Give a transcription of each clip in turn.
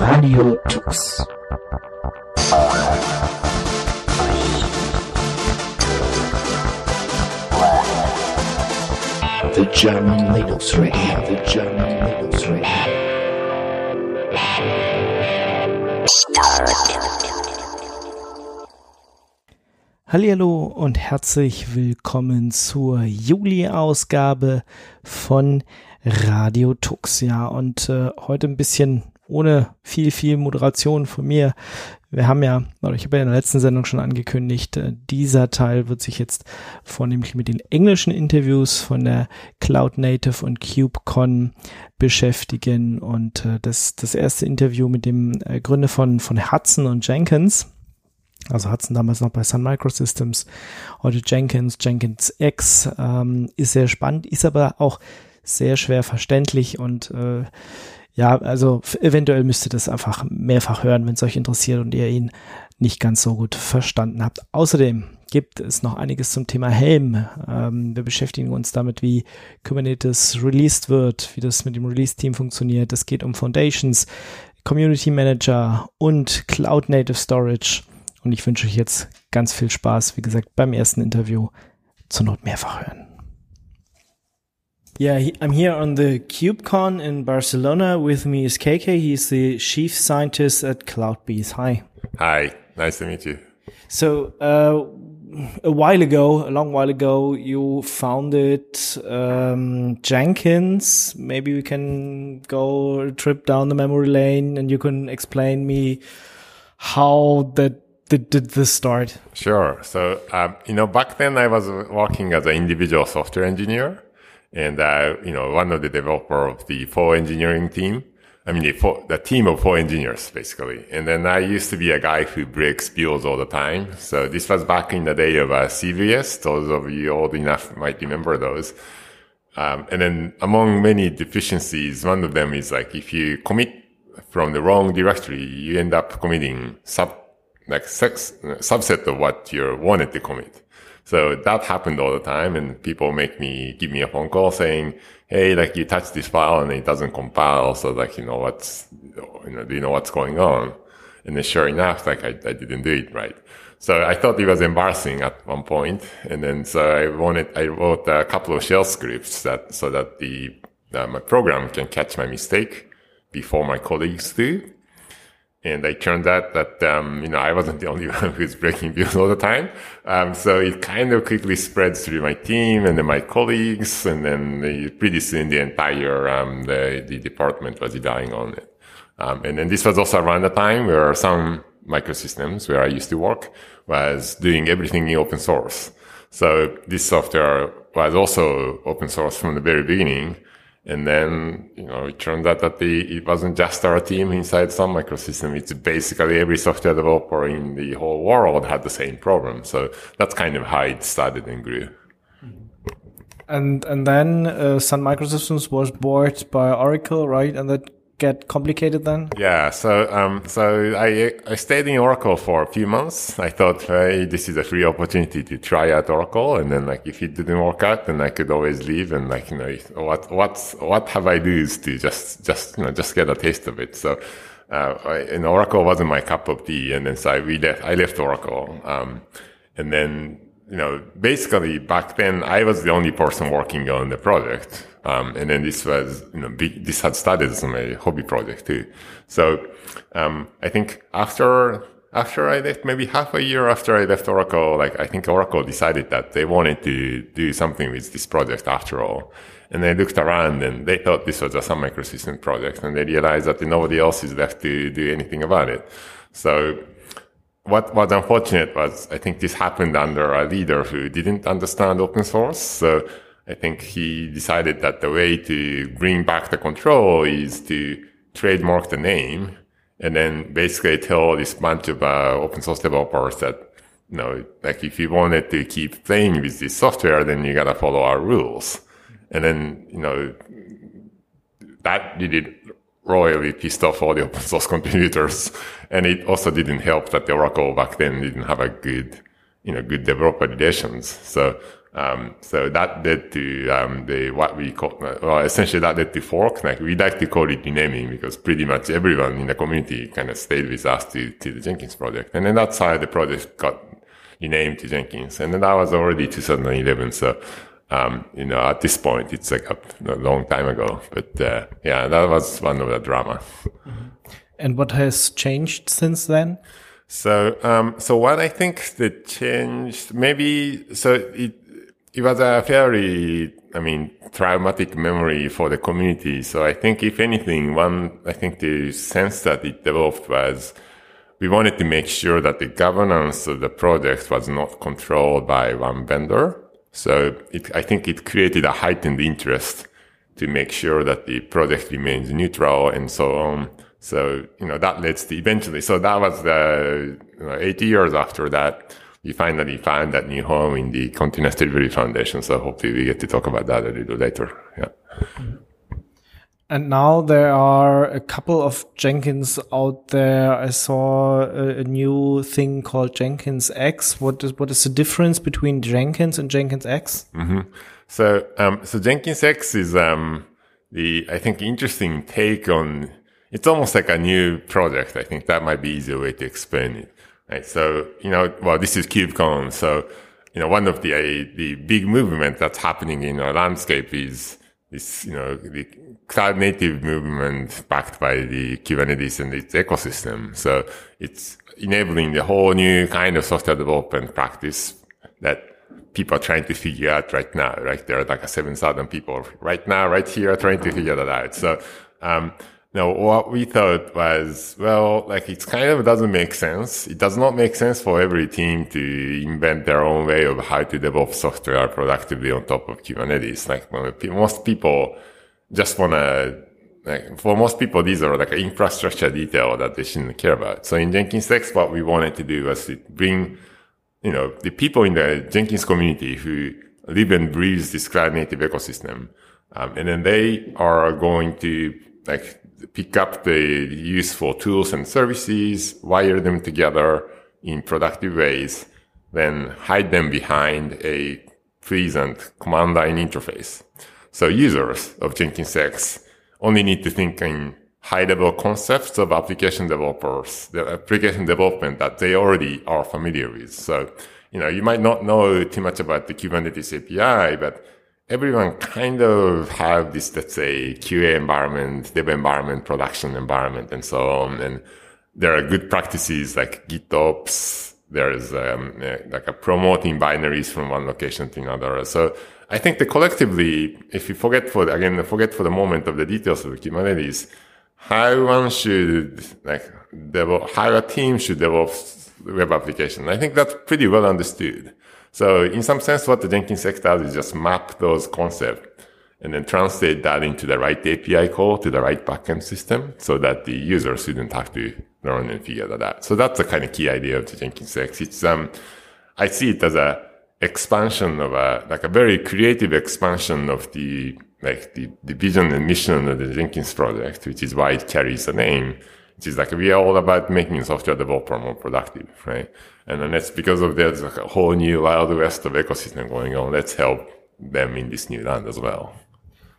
Radio Tux. The German Linux Radio, the German Linux Radio. Hallo und herzlich willkommen zur Juli-Ausgabe von Radio Tux. Ja, und äh, heute ein bisschen ohne viel, viel Moderation von mir. Wir haben ja, oder ich habe ja in der letzten Sendung schon angekündigt, äh, dieser Teil wird sich jetzt vornehmlich mit den englischen Interviews von der Cloud Native und KubeCon beschäftigen und äh, das, das erste Interview mit dem äh, Gründer von, von Hudson und Jenkins. Also Hudson damals noch bei Sun Microsystems, heute Jenkins, Jenkins X, ähm, ist sehr spannend, ist aber auch sehr schwer verständlich und äh, ja, also eventuell müsst ihr das einfach mehrfach hören, wenn es euch interessiert und ihr ihn nicht ganz so gut verstanden habt. Außerdem gibt es noch einiges zum Thema Helm. Ähm, wir beschäftigen uns damit, wie Kubernetes released wird, wie das mit dem Release-Team funktioniert. Es geht um Foundations, Community Manager und Cloud Native Storage. Und ich wünsche euch jetzt ganz viel Spaß, wie gesagt, beim ersten Interview zur Not mehrfach hören. Yeah, he, I'm here on the KubeCon in Barcelona. With me is KK. He's the chief scientist at CloudBees. Hi. Hi. Nice to meet you. So, uh, a while ago, a long while ago, you founded um, Jenkins. Maybe we can go a trip down the memory lane, and you can explain me how that did, did this start. Sure. So, um, you know, back then I was working as an individual software engineer and uh, you know one of the developer of the four engineering team. I mean, the, four, the team of four engineers, basically. And then I used to be a guy who breaks builds all the time. So this was back in the day of uh, CVS. Those of you old enough might remember those. Um, and then among many deficiencies, one of them is like if you commit from the wrong directory, you end up committing sub, like sex, subset of what you wanted to commit. So that happened all the time and people make me, give me a phone call saying, Hey, like you touch this file and it doesn't compile. So like, you know, what's, you know, do you know what's going on? And then sure enough, like I, I didn't do it right. So I thought it was embarrassing at one point. And then so I wanted, I wrote a couple of shell scripts that, so that the, uh, my program can catch my mistake before my colleagues do. And I turned out that, um, you know, I wasn't the only one who's breaking builds all the time. Um, so it kind of quickly spreads through my team and then my colleagues. And then the, pretty soon the entire, um, the, the department was dying on it. Um, and then this was also around the time where Sun Microsystems where I used to work was doing everything in open source. So this software was also open source from the very beginning. And then, you know, it turned out that the, it wasn't just our team inside Sun Microsystem. It's basically every software developer in the whole world had the same problem. So that's kind of how it started and grew. And, and then, uh, Sun Microsystems was bought by Oracle, right? And that get complicated then? Yeah. So, um, so I, I stayed in Oracle for a few months. I thought, hey, this is a free opportunity to try out Oracle. And then like, if it didn't work out, then I could always leave. And like, you know, what, what, what have I is to just, just, you know, just get a taste of it. So, uh, and Oracle wasn't my cup of tea. And then so I, we left, I left Oracle. Um, and then, you know, basically back then I was the only person working on the project. Um, and then this was, you know, big, this had started as my hobby project too. So, um, I think after, after I left, maybe half a year after I left Oracle, like I think Oracle decided that they wanted to do something with this project after all. And they looked around and they thought this was a Sun Microsystem project and they realized that nobody else is left to do anything about it. So what was unfortunate was I think this happened under a leader who didn't understand open source. So I think he decided that the way to bring back the control is to trademark the name and then basically tell this bunch of uh, open source developers that, you know, like if you wanted to keep playing with this software, then you gotta follow our rules. And then, you know, that really royally pissed off all the open source contributors. And it also didn't help that the Oracle back then didn't have a good, you know, good developer relations. So Um, so that led to um, the what we call well, essentially that led to fork. Like we like to call it renaming because pretty much everyone in the community kind of stayed with us to to the Jenkins project, and then that's how the project got renamed to Jenkins, and then that was already 2011. So. Um, you know, at this point, it's like a, a long time ago, but uh, yeah, that was one of the drama. And what has changed since then? So, um, so what I think that changed, maybe, so it, it was a fairly, I mean, traumatic memory for the community. So I think if anything, one, I think the sense that it developed was we wanted to make sure that the governance of the project was not controlled by one vendor. So it, I think it created a heightened interest to make sure that the project remains neutral and so on. So, you know, that led to eventually, so that was the, you know, 80 years after that we finally found that new home in the Continuous Delivery Foundation. So hopefully we get to talk about that a little later. Yeah. And now there are a couple of Jenkins out there. I saw a, a, new thing called Jenkins X. What is what is the difference between Jenkins and Jenkins X? Mm -hmm. So um, so Jenkins X is um, the I think interesting take on. It's almost like a new project. I think that might be easier way to explain it. Right. So, you know, well, this is KubeCon. So, you know, one of the, uh, the big movement that's happening in our landscape is this, you know, the cloud native movement backed by the Kubernetes and its ecosystem. So it's enabling the whole new kind of software development practice that people are trying to figure out right now, right? There are like 7,000 people right now, right here trying to figure that out. So, um, now, what we thought was, well, like it kind of doesn't make sense. It does not make sense for every team to invent their own way of how to develop software productively on top of Kubernetes. Like most people just want to, like for most people, these are like infrastructure detail that they shouldn't care about. So in Jenkins X, what we wanted to do was to bring, you know, the people in the Jenkins community who live and breathe this cloud native ecosystem. Um, and then they are going to like pick up the useful tools and services, wire them together in productive ways, then hide them behind a pleasant command line interface. So users of Jenkins X only need to think in high level concepts of application developers, the application development that they already are familiar with. So, you know, you might not know too much about the Kubernetes API, but everyone kind of have this, let's say, QA environment, dev environment, production environment, and so on. And there are good practices like GitOps. There's um, like a promoting binaries from one location to another. So I think that collectively, if you forget for the, again, forget for the moment of the details of the Kubernetes, how one should like develop, how a team should develop web application. I think that's pretty well understood. So in some sense, what the Jenkins X does is just map those concepts and then translate that into the right API call to the right backend system so that the user shouldn't have to learn and figure that out. So that's the kind of key idea of the Jenkins X. It's, um, I see it as a expansion of a, like a very creative expansion of the, like the, the vision and mission of the Jenkins project, which is why it carries the name. Which is like we are all about making software developer more productive, right? And then that's because of there's like a whole new wild west of ecosystem going on. Let's help them in this new land as well.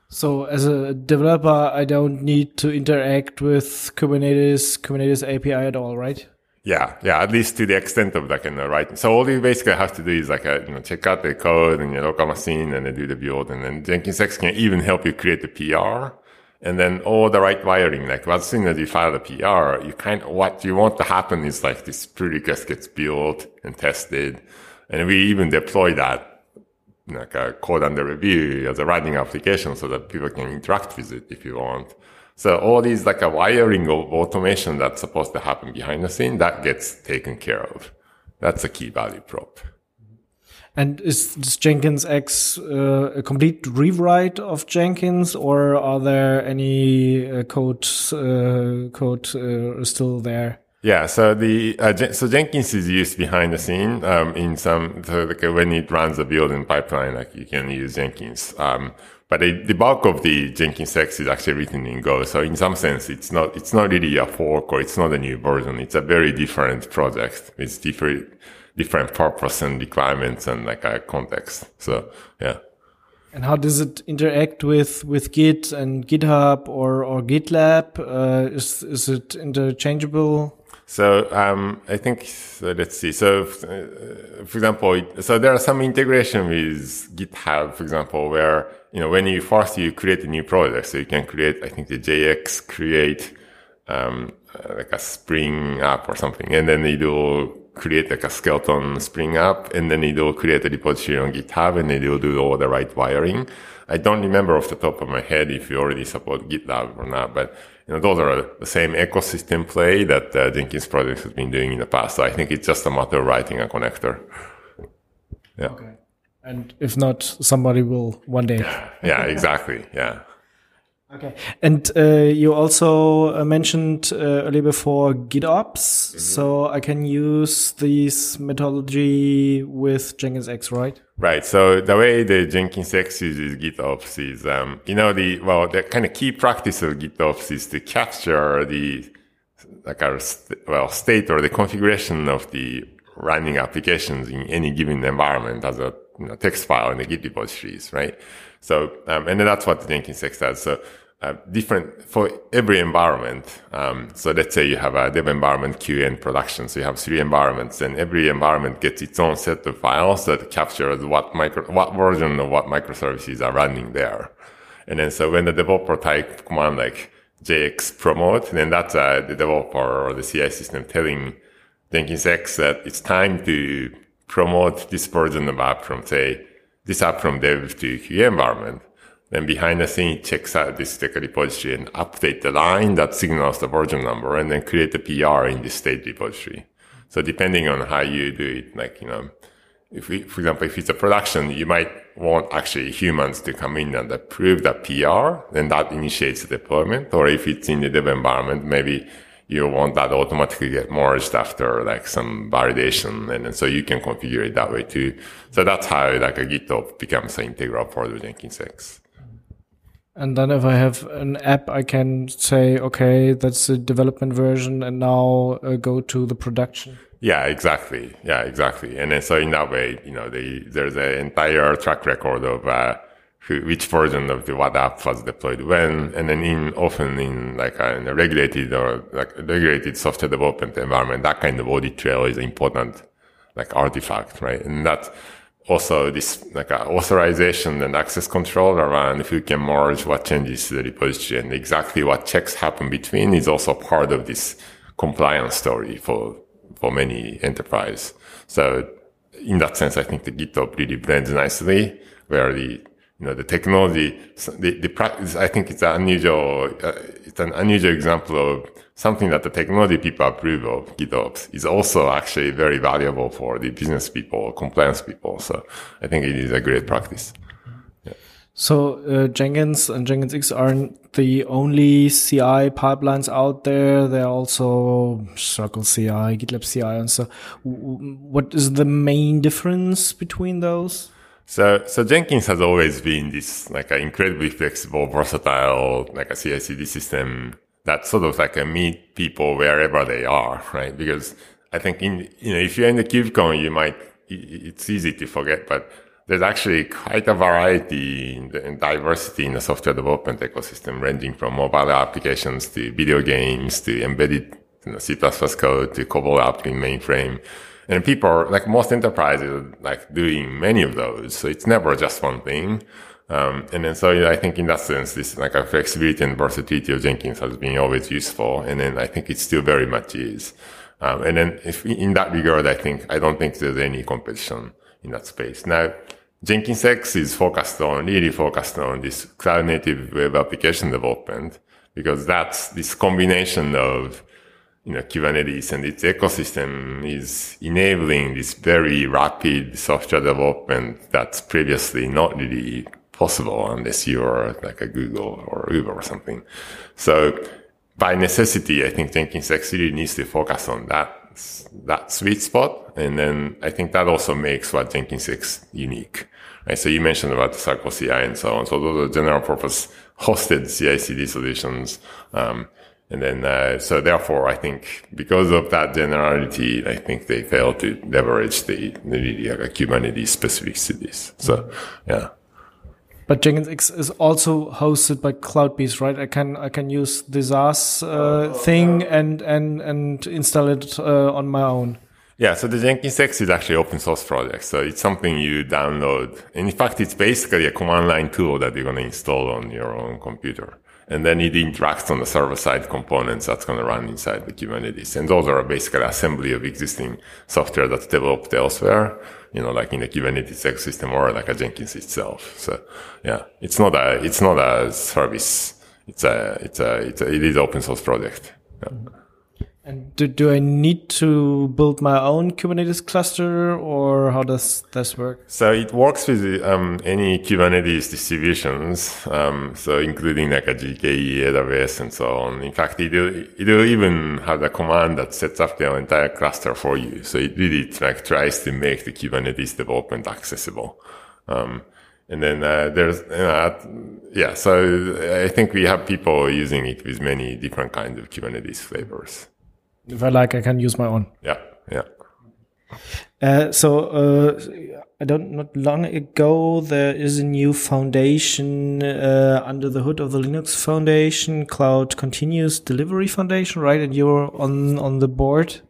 So as a developer, I don't need to interact with Kubernetes, Kubernetes API at all, right? Yeah, yeah, at least to the extent of like in the writing. So all you basically have to do is like, a, you know, check out the code and your local machine and then do the build. And then Jenkins X can even help you create the PR and then all the right wiring. Like as soon as you file the PR, you kind of, what you want to happen is like this pull request gets built and tested. And we even deploy that like a code under review as a running application so that people can interact with it if you want. So all these like a wiring of automation that's supposed to happen behind the scene that gets taken care of. That's a key value prop. And is, Jenkins X uh, a complete rewrite of Jenkins, or are there any uh, code uh, code uh, still there? Yeah, so the uh, so Jenkins is used behind the scene um, in some so like when it runs the building pipeline, like you can use Jenkins. Um, but the, the, bulk of the Jenkins X is actually written in Go. So in some sense, it's not it's not really a fork or it's not a new version. It's a very different project. It's different different purpose and requirements and like a context. So yeah. And how does it interact with with Git and GitHub or or GitLab? Uh, is is it interchangeable? So um, I think so let's see. So uh, for example, so there are some integration with GitHub, for example, where you know when you first you create a new project, so you can create I think the JX create um, uh, like a Spring app or something, and then you do create like a skeleton Spring app, and then it will create a repository on GitHub, and it will do all the right wiring. I don't remember off the top of my head if you already support GitLab or not, but you know, those are the same ecosystem play that uh, Jenkins project has been doing in the past. So I think it's just a matter of writing a connector. Yeah. Okay. And if not, somebody will one day. yeah, exactly. Yeah. Okay. And uh, you also uh, mentioned uh, earlier before GitOps. Mm -hmm. So I can use this methodology with Jenkins X, right? Right. So the way the Jenkins X uses GitOps is, um, you know, the, well, the kind of key practice of GitOps is to capture the, like our, st well, state or the configuration of the running applications in any given environment as a you know, text file in the Git repositories, right? So, um, and that's what the Jenkins X does. So uh, different for every environment. Um, so let's say you have a dev environment, QA, and production. So you have three environments, and every environment gets its own set of files that captures what micro, what version of what microservices are running there. And then so when the developer type command like JX promote, then that's uh, the developer or the CI system telling Jenkins X that it's time to promote this version of app from say this app from dev to QA environment. Then behind the scene, it checks out this Deca repository and update the line that signals the version number and then create a PR in this state repository. So depending on how you do it, like, you know, if we, for example, if it's a production, you might want actually humans to come in and approve the PR, then that initiates the deployment. Or if it's in the dev environment, maybe you want that automatically get merged after like some validation. And, and so you can configure it that way too. So that's how like a GitOps becomes an integral part of Jenkins X. And then if I have an app, I can say, okay, that's the development version and now uh, go to the production. Yeah, exactly. Yeah, exactly. And then so in that way, you know, the, there's an entire track record of, uh, who, which version of the what app was deployed when, and then in often in like a, in a regulated or like regulated software development environment, that kind of audit trail is important like artifact, right? And that also this like uh, authorization and access control around if you can merge what changes to the repository and exactly what checks happen between is also part of this compliance story for for many enterprise. So in that sense, I think the GitOps really blends nicely where the you know the technology the, the practice I think it's an unusual uh, it's an unusual example of something that the technology people approve of GitOps is also actually very valuable for the business people, compliance people. So I think it is a great practice. Yeah. So uh, Jenkins and Jenkins X aren't the only CI pipelines out there. There are also Circle CI, GitLab CI, and so. What is the main difference between those? So, so Jenkins has always been this like an incredibly flexible, versatile, like a CI/CD system that sort of like a meet people wherever they are, right? Because I think in, you know, if you're in the KubeCon, you might, it's easy to forget, but there's actually quite a variety and diversity in the software development ecosystem, ranging from mobile applications to video games to embedded you know, C++ code to COBOL app in mainframe. And people are like most enterprises like doing many of those. So it's never just one thing. Um, and then so I think in that sense, this like a flexibility and versatility of Jenkins has been always useful. And then I think it still very much is. Um, and then if in that regard, I think, I don't think there's any competition in that space. Now, Jenkins X is focused on, really focused on this cloud native web application development because that's this combination of, you know, Kubernetes and its ecosystem is enabling this very rapid software development that's previously not really possible unless you're like a Google or Uber or something. So by necessity, I think Jenkins X really needs to focus on that, that sweet spot. And then I think that also makes what Jenkins X unique. Right? So you mentioned about the Circle CI and so on. So those are general purpose hosted CI CD solutions. Um, And then, uh, so therefore, I think because of that generality, I think they fail to leverage the, the like Kubernetes specificities. So, yeah. But Jenkins X is also hosted by CloudBees, right? I can I can use the SaaS uh, thing and and and install it uh, on my own. Yeah, so the Jenkins X is actually open source project. So it's something you download. And in fact, it's basically a command line tool that you're going to install on your own computer. And then it interacts on the server side components that's going to run inside the Kubernetes. And those are basically assembly of existing software that's developed elsewhere you know, like in the Kubernetes ecosystem or like a Jenkins itself. So yeah, it's not a, it's not a service. It's a, it's a, it's a it is open source project. Yeah. And do, do I need to build my own Kubernetes cluster or how does this work? So it works with um, any Kubernetes distributions, um, so including like a GKE, AWS, and so on. In fact, it will, it will even have a command that sets up the entire cluster for you. So it really like tries to make the Kubernetes development accessible. Um, and then uh, there's, know, yeah, so I think we have people using it with many different kinds of Kubernetes flavors if I like, I can use my own. Yeah, yeah. Uh, so uh, I don't not long ago there is a new foundation uh, under the hood of the Linux Foundation, Cloud Continuous Delivery Foundation, right? And you're on on the board.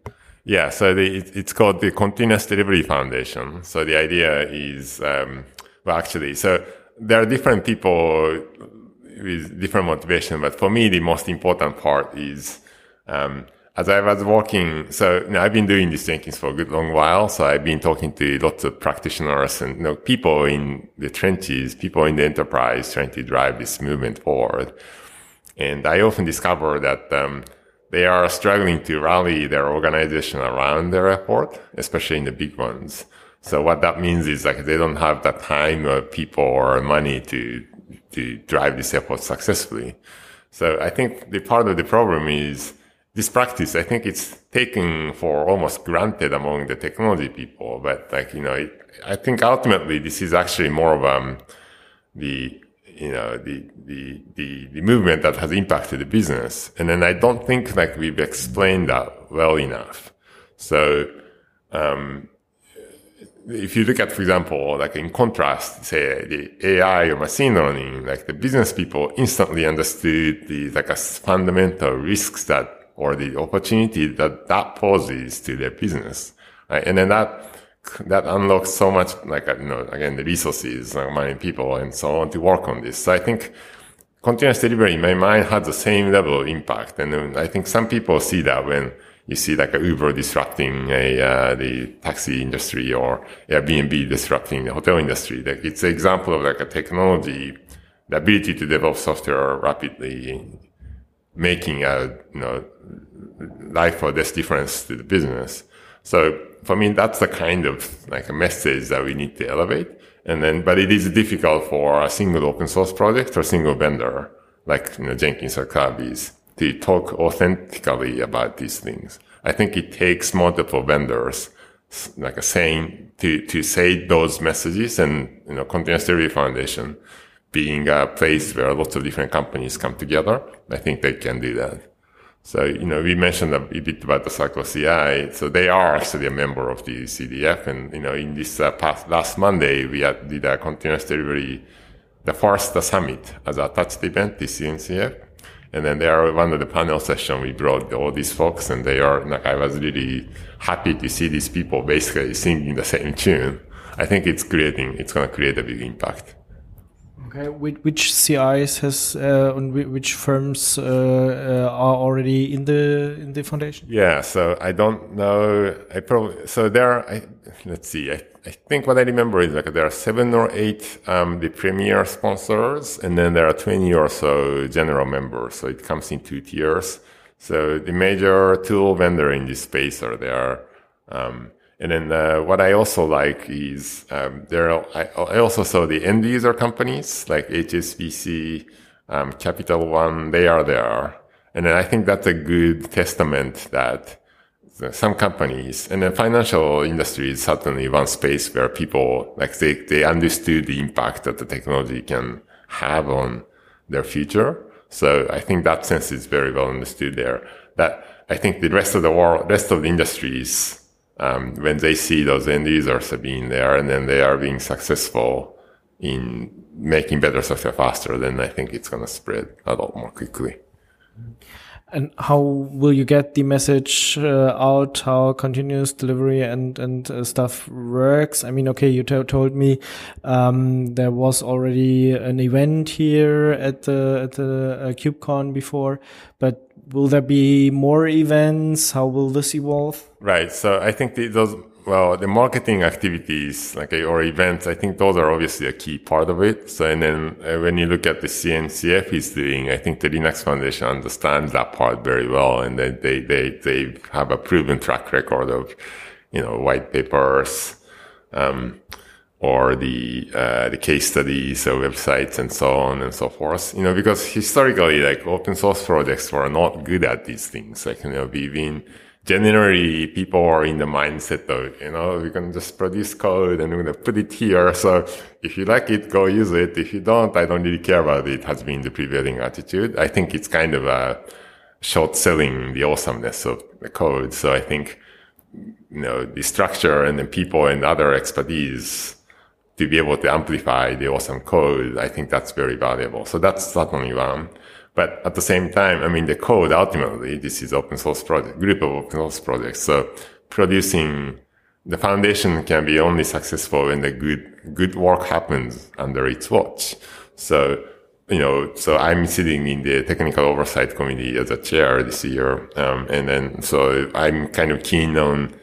Yeah, so the, it's called the Continuous Delivery Foundation. So the idea is, um, well, actually, so there are different people with different motivation, but for me, the most important part is. Um, as I was working, so you know, I've been doing this Jenkins for a good long while. So I've been talking to lots of practitioners and you know, people in the trenches, people in the enterprise trying to drive this movement forward. And I often discover that um, they are struggling to rally their organization around their effort, especially in the big ones. So what that means is like they don't have the time or people or money to to drive this effort successfully. So I think the part of the problem is this practice, I think it's taken for almost granted among the technology people, but like, you know, it, I think ultimately this is actually more of, um, the, you know, the, the, the, the movement that has impacted the business. And then I don't think like we've explained that well enough. So, um, if you look at, for example, like in contrast, say the AI or machine learning, like the business people instantly understood the like a fundamental risks that or the opportunity that that poses to their business. Right? And then that, that unlocks so much, like, you know, again, the resources, like money, people, and so on to work on this. So I think continuous delivery in my mind has the same level of impact. And I think some people see that when you see like Uber disrupting a, uh, the taxi industry or Airbnb disrupting the hotel industry. Like it's an example of like a technology, the ability to develop software rapidly making a you know life or death difference to the business. So for me, that's the kind of like a message that we need to elevate. And then, but it is difficult for a single open source project or single vendor like you know Jenkins or CloudBees to talk authentically about these things. I think it takes multiple vendors like a saying to to say those messages and you know continuous delivery foundation being a place where lots of different companies come together, I think they can do that. So, you know, we mentioned a bit about the Circle CI. So they are actually a member of the CDF. And, you know, in this uh, past, last Monday, we had, did a continuous delivery, the first the summit as a touched event, the CNCF. And then they are one of the panel session. We brought all these folks and they are like, I was really happy to see these people basically singing the same tune. I think it's creating, it's going to create a big impact. Okay, which CIs has uh, which firms uh, uh, are already in the in the foundation? Yeah, so I don't know. I probably so there. Are, I, let's see. I, I think what I remember is like there are seven or eight um, the premier sponsors, and then there are twenty or so general members. So it comes in two tiers. So the major tool vendor in this space are there. Um, and then uh, what I also like is um, there. Are, I, I, also saw the end user companies like HSBC, um, Capital One. They are there, and then I think that's a good testament that some companies and the financial industry is certainly one space where people like they they understood the impact that the technology can have on their future. So I think that sense is very well understood there. That I think the rest of the world, rest of the industries, um, when they see those end users being there and then they are being successful in making better software faster, then I think it's going to spread a lot more quickly. And how will you get the message uh, out? How continuous delivery and and uh, stuff works? I mean, okay, you told me um, there was already an event here at the at the uh, KubeCon before, but will there be more events? How will this evolve? Right. So I think the, those well, the marketing activities, like or events, I think those are obviously a key part of it. So, and then uh, when you look at the CNCF is doing, I think the Linux Foundation understands that part very well, and they they they they have a proven track record of, you know, white papers, um, or the uh, the case studies websites and so on and so forth. You know, because historically, like open source projects were not good at these things. Like you know, we've been generally people are in the mindset of, you know, we can just produce code and we're going to put it here. So if you like it, go use it. If you don't, I don't really care about it has been the prevailing attitude. I think it's kind of a short selling the awesomeness of the code. So I think, you know, the structure and the people and other expertise to be able to amplify the awesome code, I think that's very valuable. So that's certainly one. But at the same time, I mean, the code ultimately, this is open source project, group of open source projects. So producing the foundation can be only successful when the good, good work happens under its watch. So, you know, so I'm sitting in the technical oversight committee as a chair this year. Um, and then, so I'm kind of keen on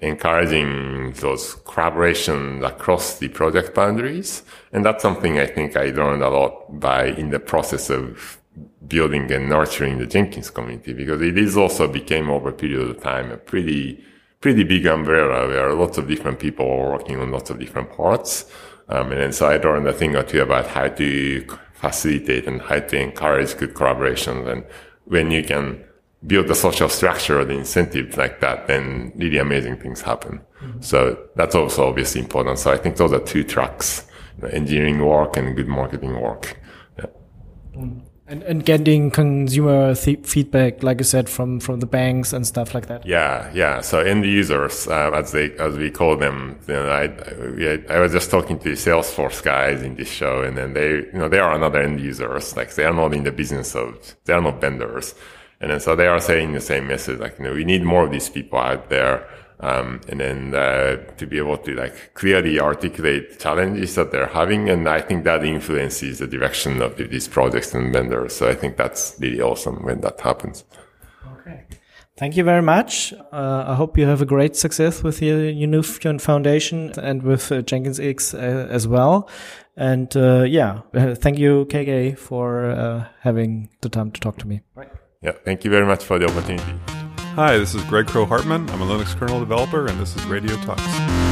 encouraging those collaborations across the project boundaries. And that's something I think I learned a lot by in the process of building and nurturing the Jenkins community because it is also became over a period of time a pretty, pretty big umbrella where lots of different people are working on lots of different parts. Um, and so I learned a thing or two about how to facilitate and how to encourage good collaboration. And when you can build the social structure, the incentives like that, then really amazing things happen. Mm-hmm. So that's also obviously important. So I think those are two tracks, engineering work and good marketing work. Yeah. Mm-hmm. And, and getting consumer feedback, like I said, from, from the banks and stuff like that. Yeah, yeah. So end users, uh, as they as we call them, you know, I, I, I was just talking to the Salesforce guys in this show, and then they, you know, they are another end users. Like they are not in the business of, they are not vendors, and then so they are saying the same message. Like you know, we need more of these people out there um, and then uh, to be able to like clearly articulate challenges that they're having, and I think that influences the direction of these projects and vendors. So I think that's really awesome when that happens. Okay. Thank you very much. Uh, I hope you have a great success with your, your new foundation and with uh, Jenkins X uh, as well. And uh, yeah, uh, thank you, KK, for uh, having the time to talk to me. Right. Yeah, thank you very much for the opportunity. Hi, this is Greg Kroah-Hartman. I'm a Linux kernel developer, and this is Radio Tux.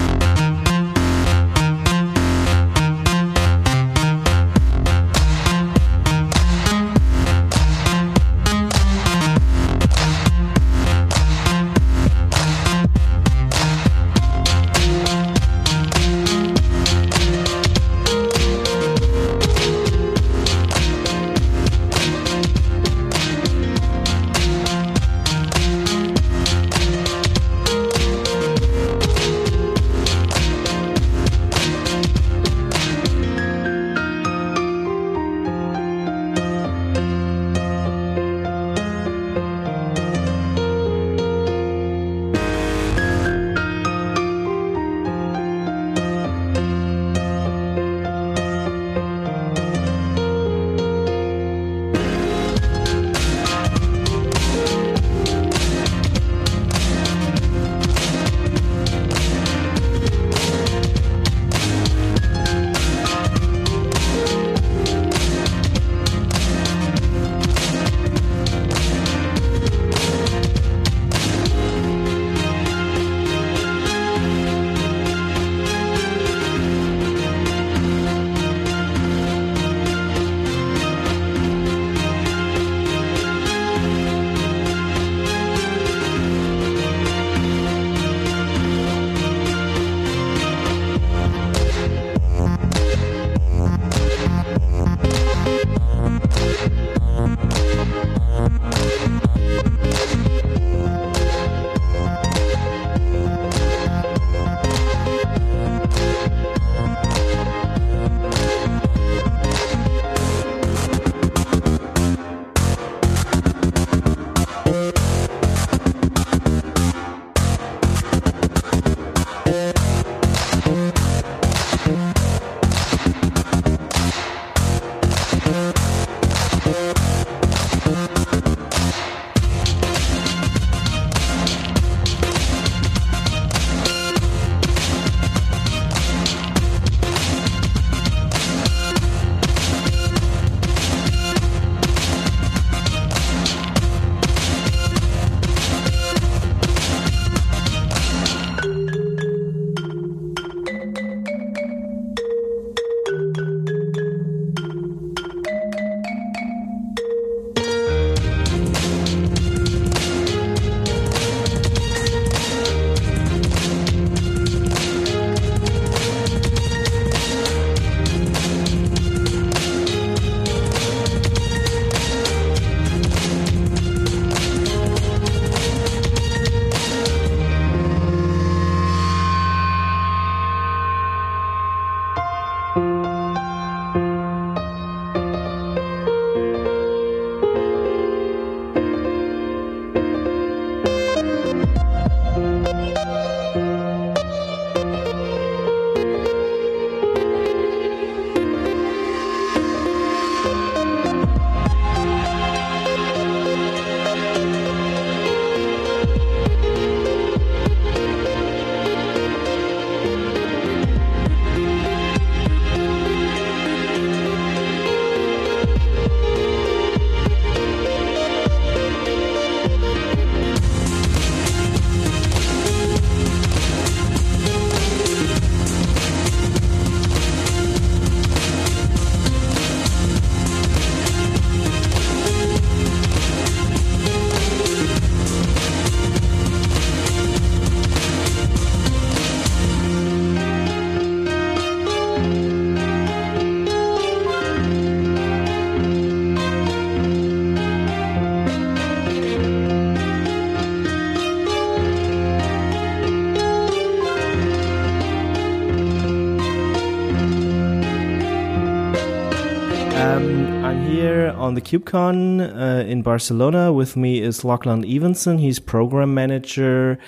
On the KubeCon uh, in Barcelona. With me is Lachlan Evenson. He's program manager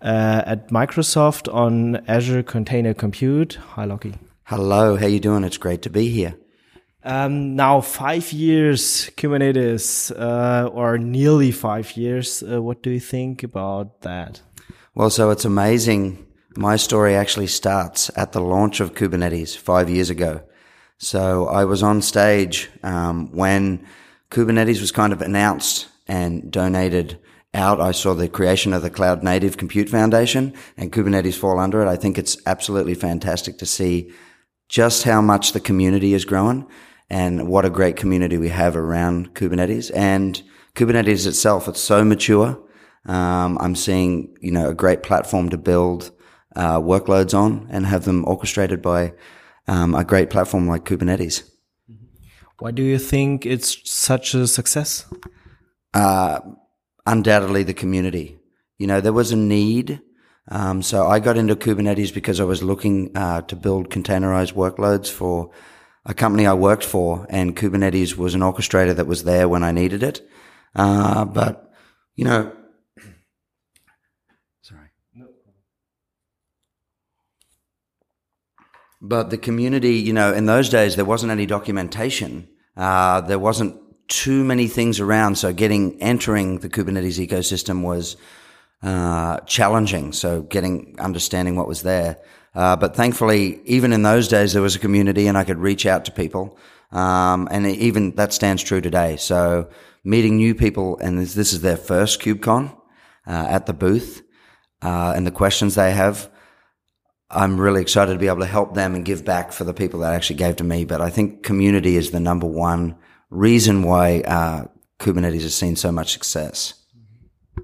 uh, at Microsoft on Azure Container Compute. Hi, Lachie. Hello, how you doing? It's great to be here. Um, now, five years Kubernetes, uh, or nearly five years. Uh, what do you think about that? Well, so it's amazing. My story actually starts at the launch of Kubernetes five years ago. So I was on stage um, when Kubernetes was kind of announced and donated out. I saw the creation of the Cloud Native Compute Foundation and Kubernetes fall under it. I think it's absolutely fantastic to see just how much the community is growing and what a great community we have around Kubernetes and Kubernetes itself. It's so mature. Um, I'm seeing, you know, a great platform to build uh, workloads on and have them orchestrated by um, a great platform like Kubernetes. Why do you think it's such a success? Uh, undoubtedly, the community. You know, there was a need. Um, so I got into Kubernetes because I was looking uh, to build containerized workloads for a company I worked for, and Kubernetes was an orchestrator that was there when I needed it. Uh, but you know, But the community, you know, in those days there wasn't any documentation. Uh, there wasn't too many things around, so getting entering the Kubernetes ecosystem was uh, challenging. So getting understanding what was there. Uh, but thankfully, even in those days, there was a community and I could reach out to people. Um, and even that stands true today. So meeting new people and this, this is their first KubeCon, uh, at the booth, uh, and the questions they have. I'm really excited to be able to help them and give back for the people that actually gave to me. But I think community is the number one reason why, uh, Kubernetes has seen so much success.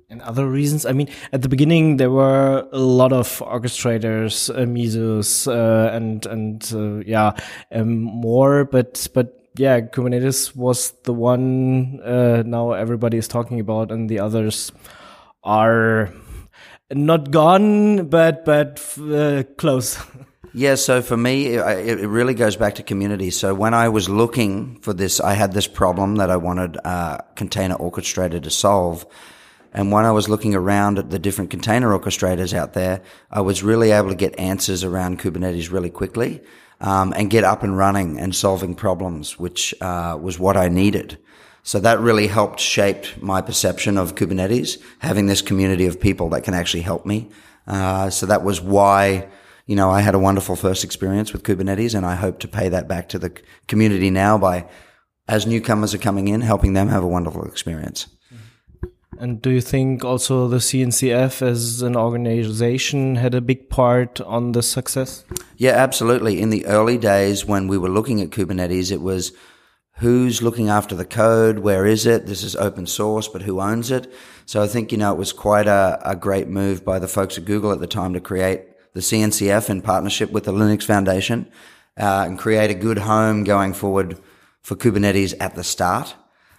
And other reasons? I mean, at the beginning there were a lot of orchestrators, uh, Mesos, uh, and and uh, yeah, um, more. But but yeah, Kubernetes was the one uh, now everybody is talking about, and the others are not gone, but but uh, close. Yeah, so for me, it, it, really goes back to community. So when I was looking for this, I had this problem that I wanted uh, Container Orchestrator to solve. And when I was looking around at the different container orchestrators out there, I was really able to get answers around Kubernetes really quickly um, and get up and running and solving problems, which uh, was what I needed. So that really helped shape my perception of Kubernetes, having this community of people that can actually help me. Uh, so that was why, you know, I had a wonderful first experience with Kubernetes and I hope to pay that back to the community now by, as newcomers are coming in, helping them have a wonderful experience. And do you think also the CNCF as an organization had a big part on the success? Yeah, absolutely. In the early days when we were looking at Kubernetes, it was who's looking after the code? Where is it? This is open source, but who owns it? So I think, you know, it was quite a, a great move by the folks at Google at the time to create the CNCF in partnership with the Linux Foundation uh, and create a good home going forward for Kubernetes at the start.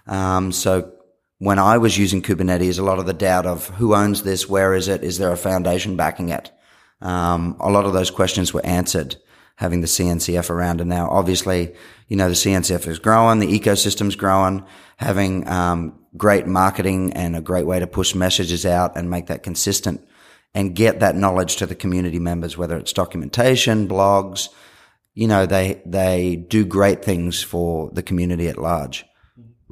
Um, so when I was using Kubernetes, a lot of the doubt of who owns this, where is it, is there a foundation backing it? Um, a lot of those questions were answered having the CNCF around. And now obviously, you know, the CNCF is growing, the ecosystem's growing, having, um, great marketing and a great way to push messages out and make that consistent and get that knowledge to the community members, whether it's documentation, blogs, you know, they, they do great things for the community at large.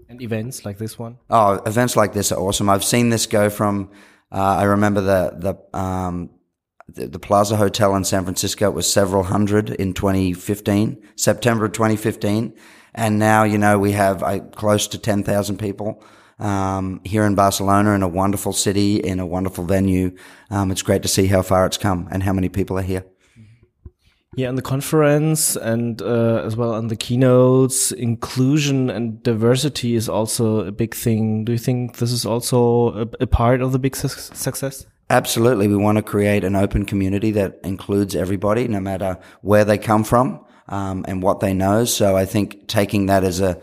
And events like this one? Oh, events like this are awesome. I've seen this go from, uh, I remember the, the, um, the, the, Plaza Hotel in San Francisco was several hundred in 2015, September 2015. And now, you know, we have uh, close to 10,000 people, um, here in Barcelona in a wonderful city, in a wonderful venue. Um, it's great to see how far it's come and how many people are here. Yeah, in the conference and uh, as well on the keynotes, inclusion and diversity is also a big thing. Do you think this is also a, a part of the big su success? Absolutely. We want to create an open community that includes everybody, no matter where they come from um, and what they know. So I think taking that as a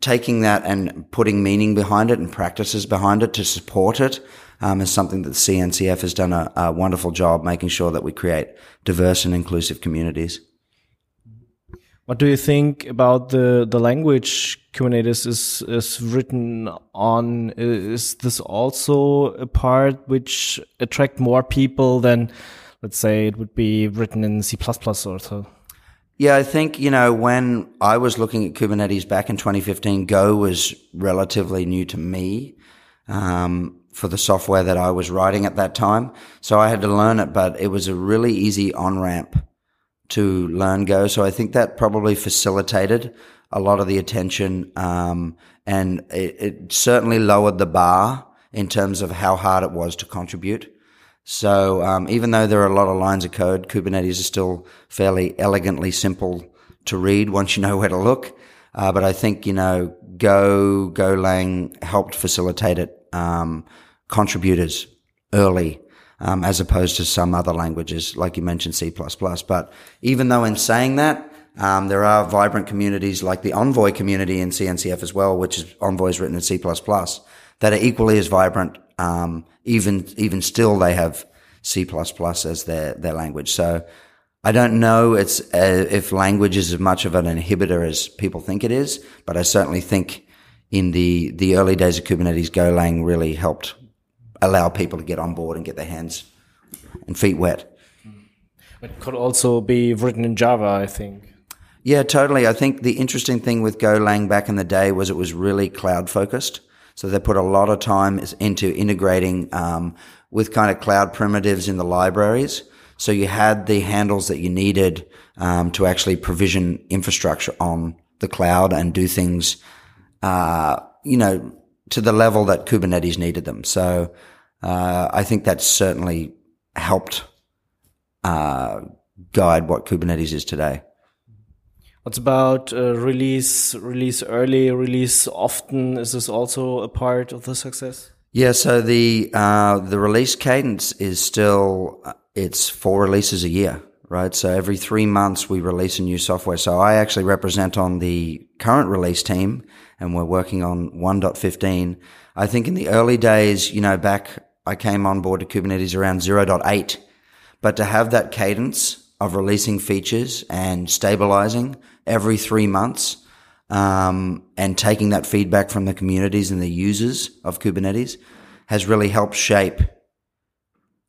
taking that and putting meaning behind it and practices behind it to support it um, is something that the CNCF has done a, a, wonderful job making sure that we create diverse and inclusive communities. What do you think about the the language Kubernetes is is written on? Is this also a part which attract more people than, let's say, it would be written in C or so? Yeah, I think, you know, when I was looking at Kubernetes back in 2015, Go was relatively new to me um, for the software that I was writing at that time. So I had to learn it, but it was a really easy on ramp to learn Go. So I think that probably facilitated a lot of the attention. Um, and it, it certainly lowered the bar in terms of how hard it was to contribute. So um, even though there are a lot of lines of code, Kubernetes is still fairly elegantly simple to read once you know where to look. Uh, but I think you know Go Golang helped facilitate it um, contributors early. Um, as opposed to some other languages, like you mentioned, C++. But even though in saying that, um, there are vibrant communities like the Envoy community in CNCF as well, which is Envoy is written in C++, that are equally as vibrant um, even even still, they have C as their their language. So I don't know it's uh, if language is as much of an inhibitor as people think it is, but I certainly think in the the early days of Kubernetes, Golang really helped allow people to get on board and get their hands and feet wet. It could also be written in Java, I think. Yeah, totally. I think the interesting thing with Golang back in the day was it was really cloud focused. So they put a lot of time into integrating um, with kind of cloud primitives in the libraries. So you had the handles that you needed um, to actually provision infrastructure on the cloud and do things, uh, you know, to the level that Kubernetes needed them. So uh, I think that certainly helped uh, guide what Kubernetes is today. What's about uh, release, release early, release often? Is this also a part of the success? Yeah, so the uh, the release cadence is still uh, it's four releases a year, right? So every three months we release a new software. So I actually represent on the current release team, and we're working on 1.15. I think in the early days, you know, back I came on board to Kubernetes around 0.8, but to have that cadence of releasing features and stabilizing every three months um, and taking that feedback from the communities and the users of Kubernetes has really helped shape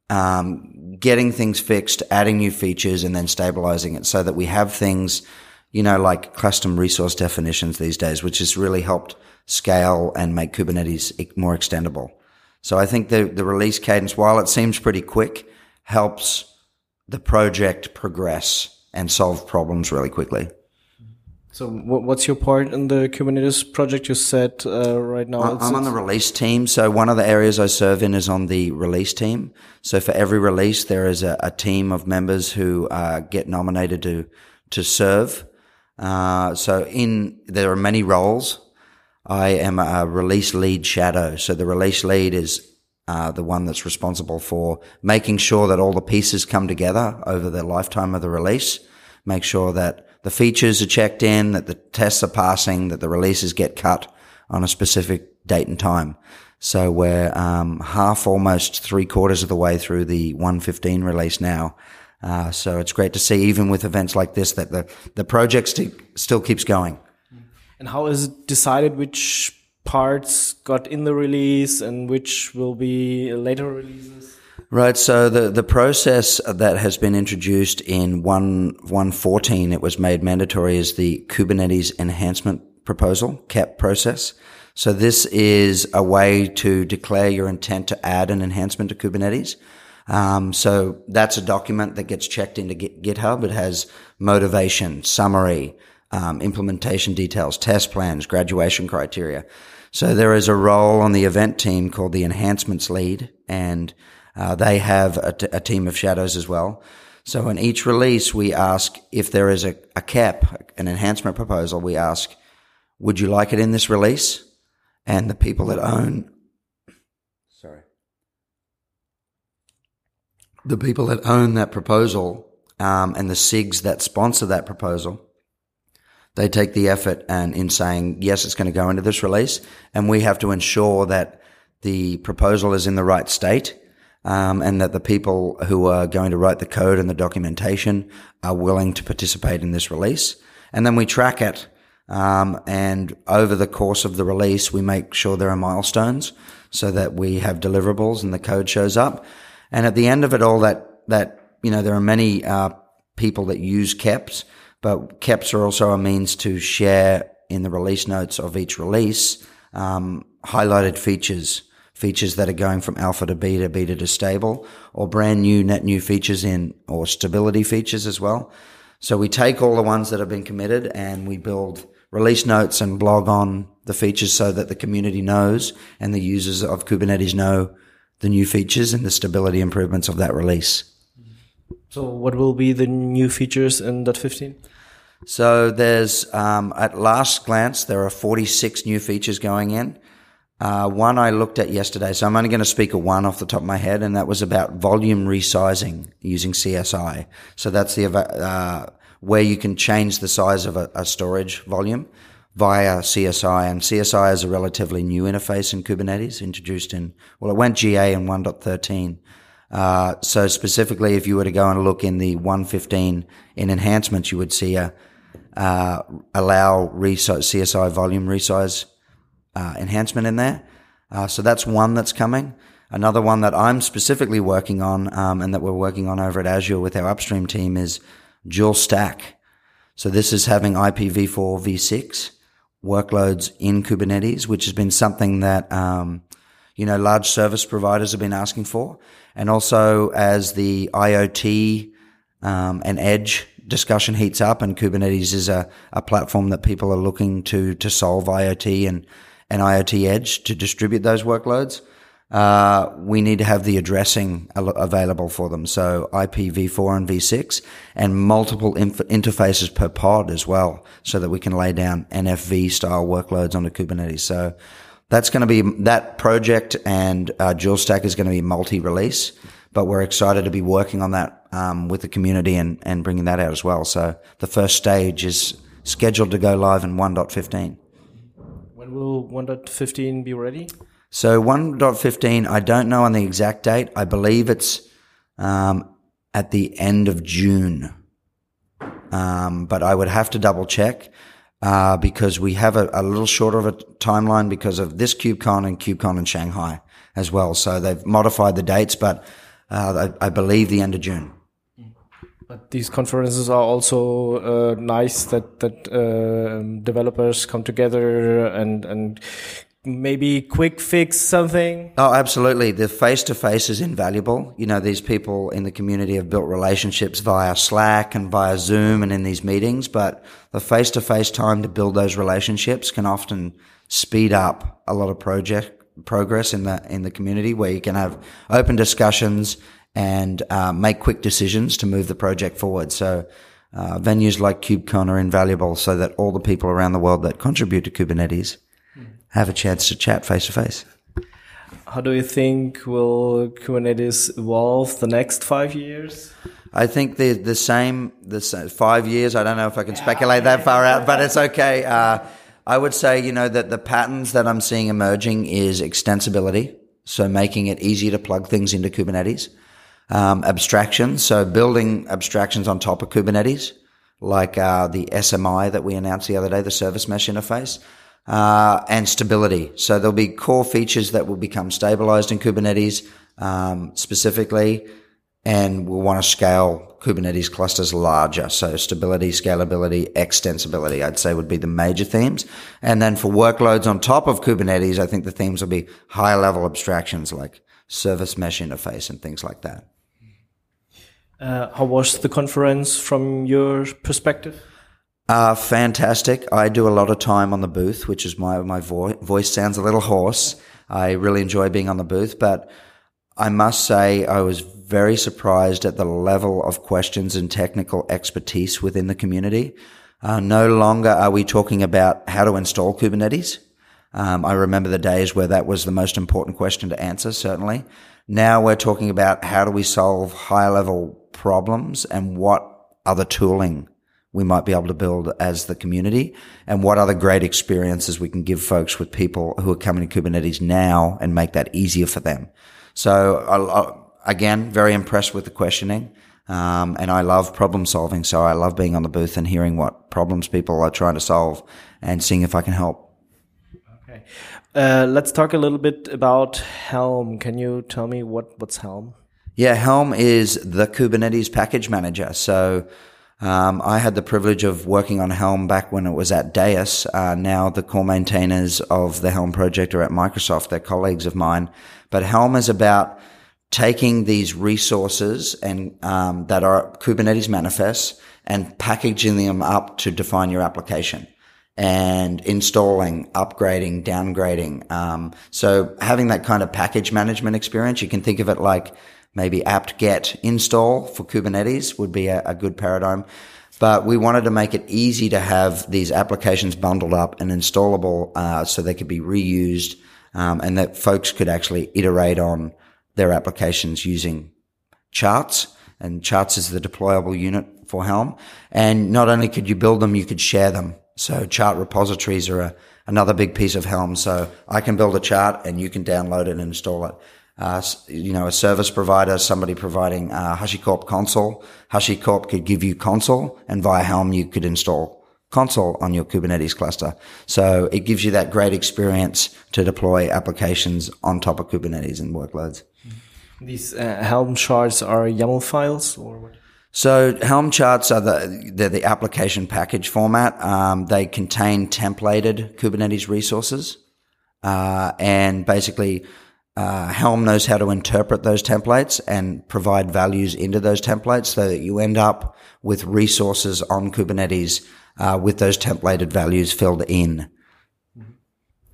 um, getting things fixed, adding new features, and then stabilizing it so that we have things, you know, like custom resource definitions these days, which has really helped scale and make Kubernetes more extendable. So I think the, the release cadence, while it seems pretty quick, helps the project progress and solve problems really quickly. So, what's your part in the Kubernetes project? You said uh, right now. I'm on the release team. So, one of the areas I serve in is on the release team. So, for every release, there is a, a team of members who uh, get nominated to to serve. Uh, so, in there are many roles. I am a release lead shadow. So, the release lead is uh, the one that's responsible for making sure that all the pieces come together over the lifetime of the release. Make sure that the features are checked in, that the tests are passing, that the releases get cut on a specific date and time. So we're um, half, almost three quarters of the way through the 115 release now. Uh, so it's great to see, even with events like this, that the the project st- still keeps going. And how is it decided which parts got in the release and which will be later releases? Right. So the, the process that has been introduced in 1, 114, it was made mandatory is the Kubernetes enhancement proposal, KEP process. So this is a way to declare your intent to add an enhancement to Kubernetes. Um, so that's a document that gets checked into GitHub. It has motivation, summary, um, implementation details, test plans, graduation criteria. So there is a role on the event team called the enhancements lead, and uh, they have a, t- a team of shadows as well. So in each release, we ask if there is a, a KEP, an enhancement proposal. We ask, would you like it in this release? And the people that own, the people that own that proposal um, and the SIGs that sponsor that proposal they take the effort and in saying, yes, it's going to go into this release. And we have to ensure that the proposal is in the right state. Um, and that the people who are going to write the code and the documentation are willing to participate in this release. and then we track it. Um, and over the course of the release, we make sure there are milestones so that we have deliverables and the code shows up. And at the end of it all, that, that, you know, there are many, uh, people that use KEPs, but KEPs are also a means to share in the release notes of each release, um, highlighted features, features that are going from alpha to beta, beta to stable, or brand new net new features in, or stability features as well. So we take all the ones that have been committed and we build release notes and blog on the features so that the community knows and the users of Kubernetes know the new features and the stability improvements of that release. So what will be the new features in 15 So there's, um, at last glance, there are 46 new features going in. Uh, one I looked at yesterday, so I'm only going to speak of one off the top of my head, and that was about volume resizing using CSI. So that's the, uh, where you can change the size of a, a storage volume via CSI. And CSI is a relatively new interface in Kubernetes, introduced in, well, it went GA in 1.13. Uh, so specifically, if you were to go and look in the 115 in enhancements, you would see a, uh, allow resize, CSI volume resize, uh, enhancement in there. Uh, so that's one that's coming. Another one that I'm specifically working on, um, and that we're working on over at Azure with our upstream team is dual stack. So this is having IPv4 v6 workloads in Kubernetes, which has been something that, um, you know, large service providers have been asking for. And also as the IoT, um, and edge discussion heats up and Kubernetes is a, a platform that people are looking to, to solve IoT and, and IoT edge to distribute those workloads. Uh, we need to have the addressing available for them. So IPv4 and v6 and multiple inf- interfaces per pod as well so that we can lay down NFV style workloads onto Kubernetes. So that's going to be that project and uh, dual stack is going to be multi-release, but we're excited to be working on that um, with the community and, and bringing that out as well. So the first stage is scheduled to go live in 1.15. When will 1.15 be ready? So 1.15, I don't know on the exact date. I believe it's um, at the end of June. Um, but I would have to double check uh, because we have a, a, little shorter of a timeline because of this KubeCon and KubeCon in Shanghai as well. So they've modified the dates, but uh, I, I, believe the end of June. But these conferences are also uh, nice that that uh, developers come together and and maybe quick fix something? Oh, absolutely. The face to face is invaluable. You know, these people in the community have built relationships via Slack and via Zoom and in these meetings, but the face to face time to build those relationships can often speed up a lot of project progress in the in the community where you can have open discussions and uh, make quick decisions to move the project forward. So uh, venues like KubeCon are invaluable so that all the people around the world that contribute to Kubernetes have a chance to chat face to face. How do you think will Kubernetes evolve the next five years? I think the the same the same, five years. I don't know if I can speculate that far out, but it's okay. Uh, I would say you know that the patterns that I'm seeing emerging is extensibility, so making it easier to plug things into Kubernetes. Um, abstractions, so building abstractions on top of Kubernetes, like uh, the SMI that we announced the other day, the service mesh interface uh, and stability. So there'll be core features that will become stabilized in Kubernetes um, specifically, and we'll want to scale Kubernetes clusters larger. So stability, scalability, extensibility, I'd say would be the major themes. And then for workloads on top of Kubernetes, I think the themes will be higher level abstractions like service mesh interface and things like that. Uh, how was the conference from your perspective? Uh, fantastic. I do a lot of time on the booth, which is my, my vo- voice sounds a little hoarse. I really enjoy being on the booth, but I must say I was very surprised at the level of questions and technical expertise within the community. Uh, no longer are we talking about how to install Kubernetes. Um, I remember the days where that was the most important question to answer, certainly. Now we're talking about how do we solve high level problems and what other tooling we might be able to build as the community and what other great experiences we can give folks with people who are coming to Kubernetes now and make that easier for them. So again, very impressed with the questioning. Um, and I love problem solving. So I love being on the booth and hearing what problems people are trying to solve and seeing if I can help. Okay. Uh, let's talk a little bit about Helm. Can you tell me what, what's Helm? Yeah, Helm is the Kubernetes package manager. So um, I had the privilege of working on Helm back when it was at Deis. Uh, now the core maintainers of the Helm project are at Microsoft. They're colleagues of mine. But Helm is about taking these resources and um, that are Kubernetes manifests and packaging them up to define your application and installing, upgrading, downgrading. Um, so having that kind of package management experience, you can think of it like maybe apt-get install for Kubernetes would be a, a good paradigm. But we wanted to make it easy to have these applications bundled up and installable uh, so they could be reused um, and that folks could actually iterate on their applications using charts. And charts is the deployable unit for Helm. And not only could you build them, you could share them. So chart repositories are a, another big piece of Helm. So I can build a chart and you can download it and install it. Uh, you know, a service provider, somebody providing uh, HashiCorp Consul. HashiCorp could give you Consul, and via Helm you could install Consul on your Kubernetes cluster. So it gives you that great experience to deploy applications on top of Kubernetes and workloads. These uh, Helm charts are YAML files or what? So Helm charts are the they're the application package format. Um, they contain templated Kubernetes resources, uh, and basically uh, Helm knows how to interpret those templates and provide values into those templates so that you end up with resources on Kubernetes uh, with those templated values filled in.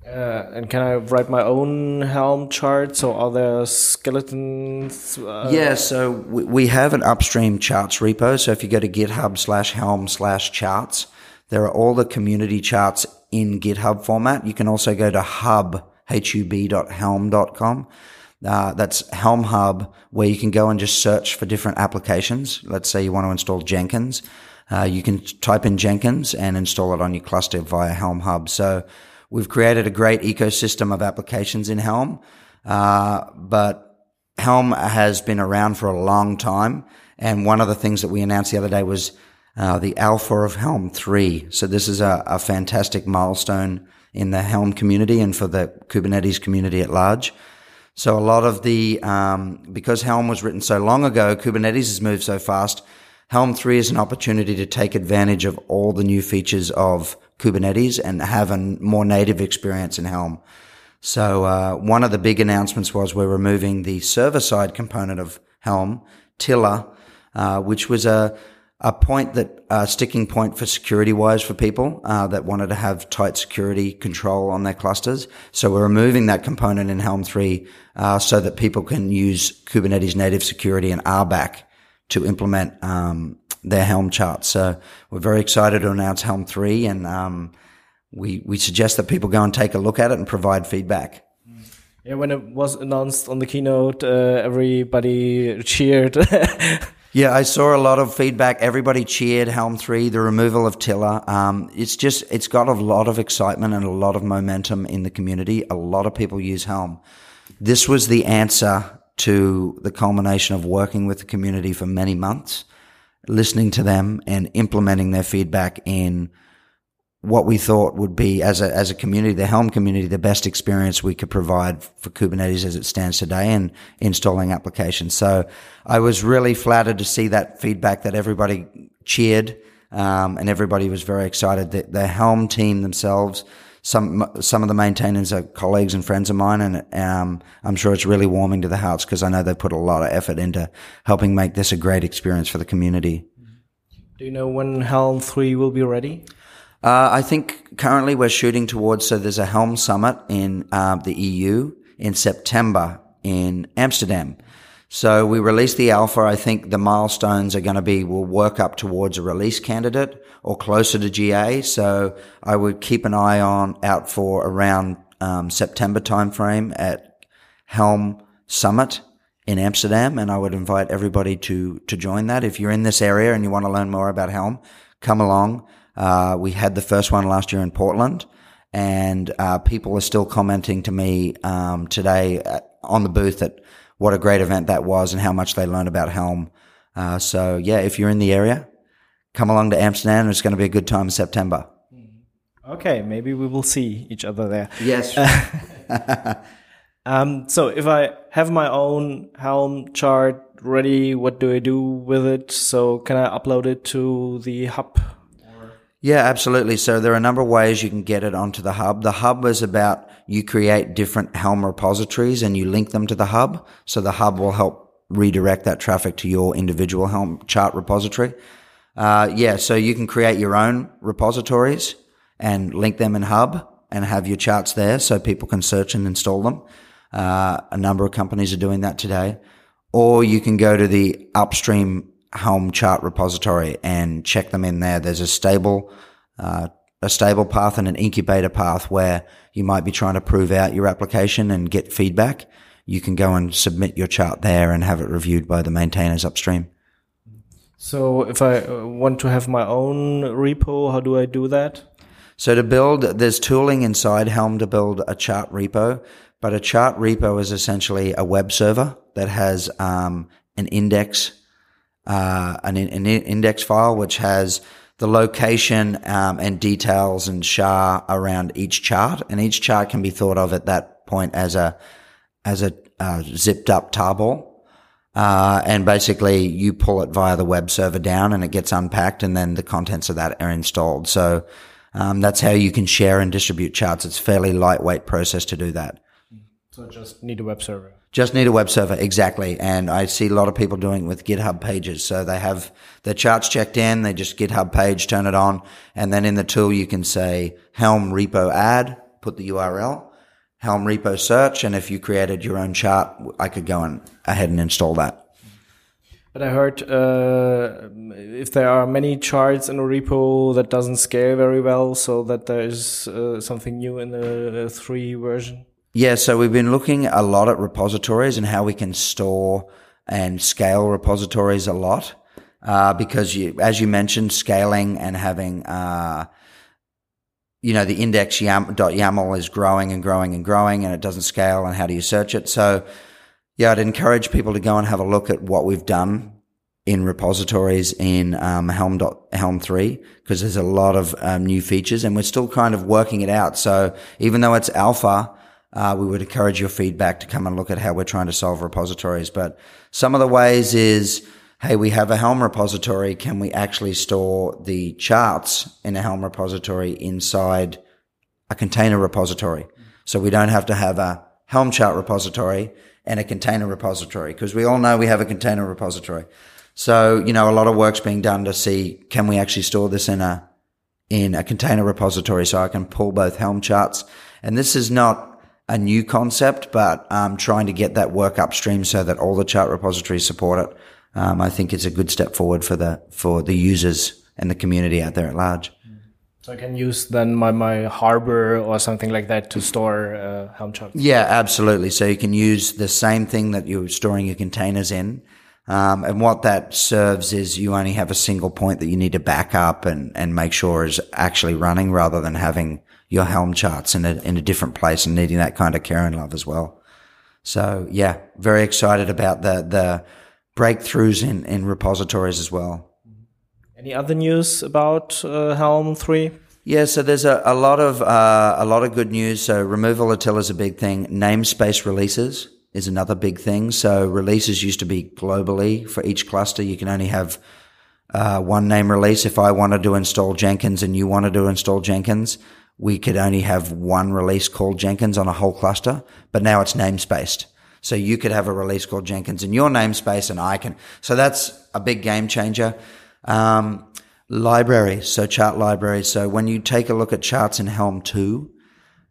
Uh, and can I write my own Helm chart? So are there skeletons? Uh, yeah, so we, we have an upstream charts repo. So if you go to GitHub slash Helm slash charts, there are all the community charts in GitHub format. You can also go to hub, hub.helm.com. Uh, that's Helm Hub, where you can go and just search for different applications. Let's say you want to install Jenkins. Uh, you can type in Jenkins and install it on your cluster via Helm Hub. So We've created a great ecosystem of applications in Helm, uh, but Helm has been around for a long time. And one of the things that we announced the other day was uh, the alpha of Helm 3. So this is a, a, fantastic milestone in the Helm community and for the Kubernetes community at large. So a lot of the, um, because Helm was written so long ago, Kubernetes has moved so fast. Helm 3 is an opportunity to take advantage of all the new features of Kubernetes and have a more native experience in Helm. So uh, one of the big announcements was we're removing the server side component of Helm, Tiller, uh, which was a a point that sticking point for security wise for people uh, that wanted to have tight security control on their clusters. So we're removing that component in Helm three uh, so that people can use Kubernetes native security and RBAC to implement um, their Helm charts. So we're very excited to announce Helm 3 and um, we, we suggest that people go and take a look at it and provide feedback. Yeah, when it was announced on the keynote, uh, everybody cheered. yeah, I saw a lot of feedback. Everybody cheered Helm 3, the removal of Tiller. Um, it's just, it's got a lot of excitement and a lot of momentum in the community. A lot of people use Helm. This was the answer to the culmination of working with the community for many months listening to them and implementing their feedback in what we thought would be as a as a community, the Helm community, the best experience we could provide for Kubernetes as it stands today and installing applications. So I was really flattered to see that feedback that everybody cheered um, and everybody was very excited. that the Helm team themselves some some of the maintainers are colleagues and friends of mine, and um, I'm sure it's really warming to the hearts because I know they put a lot of effort into helping make this a great experience for the community. Do you know when Helm three will be ready? Uh, I think currently we're shooting towards. So there's a Helm summit in uh, the EU in September in Amsterdam. So we released the alpha. I think the milestones are going to be we'll work up towards a release candidate or closer to GA. So I would keep an eye on out for around um, September timeframe at Helm Summit in Amsterdam, and I would invite everybody to to join that. If you're in this area and you want to learn more about Helm, come along. Uh, we had the first one last year in Portland, and uh, people are still commenting to me um, today at, on the booth that what a great event that was and how much they learned about Helm Uh, so yeah, if you're in the area, come along to Amsterdam. It's going to be a good time in September. Okay, maybe we will see each other there. Yes. Um, so if I have my own Helm chart ready, what do I do with it? So can I upload it to the hub? Yeah, absolutely. So there are a number of ways you can get it onto the hub. The hub is about you create different Helm repositories and you link them to the hub. So the hub will help redirect that traffic to your individual Helm chart repository. Uh, yeah, so you can create your own repositories and link them in hub and have your charts there so people can search and install them. Uh, a number of companies are doing that today. Or you can go to the upstream Helm chart repository and check them in there. There's a stable, uh, a stable path and an incubator path where you might be trying to prove out your application and get feedback. You can go and submit your chart there and have it reviewed by the maintainers upstream. So if I uh, want to have my own repo, how do I do that? So to build, there's tooling inside Helm to build a chart repo, but a chart repo is essentially a web server that has um, an index, uh, an, an, index file which has the location um, and details and SHA around each chart, and each chart can be thought of at that point as a as a uh, zipped up tarball. Uh, and basically you pull it via the web server down and it gets unpacked and then the contents of that are installed. So, um, that's how you can share and distribute charts. It's a fairly lightweight process to do that. So just need a web server. Just need a web server, exactly. And I see a lot of people doing it with GitHub pages. So they have their charts checked in, they just GitHub page, turn it on, and then in the tool you can say Helm repo add, put the URL, Helm repo search, and if you created your own chart, I could go and ahead and install that. But I heard uh, if there are many charts in a repo that doesn't scale very well, so that there is uh, something new in the three version. Yeah, so we've been looking a lot at repositories and how we can store and scale repositories a lot. Uh, because you, as you mentioned, scaling and having, uh, you know, the index yam, .yaml is growing and growing and growing and it doesn't scale and how do you search it? So yeah, I'd encourage people to go and have a look at what we've done in repositories in um, Helm Helm three because there's a lot of um, new features and we're still kind of working it out. So even though it's alpha, uh, we would encourage your feedback to come and look at how we're trying to solve repositories. But some of the ways is, hey, we have a Helm repository. Can we actually store the charts in a Helm repository inside a container repository? So we don't have to have a Helm chart repository and a container repository because we all know we have a container repository. So, you know, a lot of work's being done to see can we actually store this in a in a container repository so I can pull both Helm charts. And this is not a new concept, but um, trying to get that work upstream so that all the chart repositories support it. Um, I think it's a good step forward for the for the users and the community out there at large. So I can use then my, my harbor or something like that to store uh, Helm charts. Yeah, absolutely. So you can use the same thing that you're storing your containers in. Um, and what that serves is you only have a single point that you need to back up and, and make sure is actually running rather than having your Helm charts in a, in a different place and needing that kind of care and love as well. So yeah, very excited about the, the breakthroughs in, in repositories as well. Any other news about uh, Helm 3? Yeah, so there's a, a lot of uh, a lot of good news. So removal Tiller is a big thing. Namespace releases is another big thing. So releases used to be globally for each cluster. You can only have uh, one name release. If I wanted to install Jenkins and you wanted to install Jenkins, we could only have one release called Jenkins on a whole cluster, but now it's namespaced. So you could have a release called Jenkins in your namespace and I can. So that's a big game changer. Um, libraries, so chart libraries. So when you take a look at charts in Helm 2,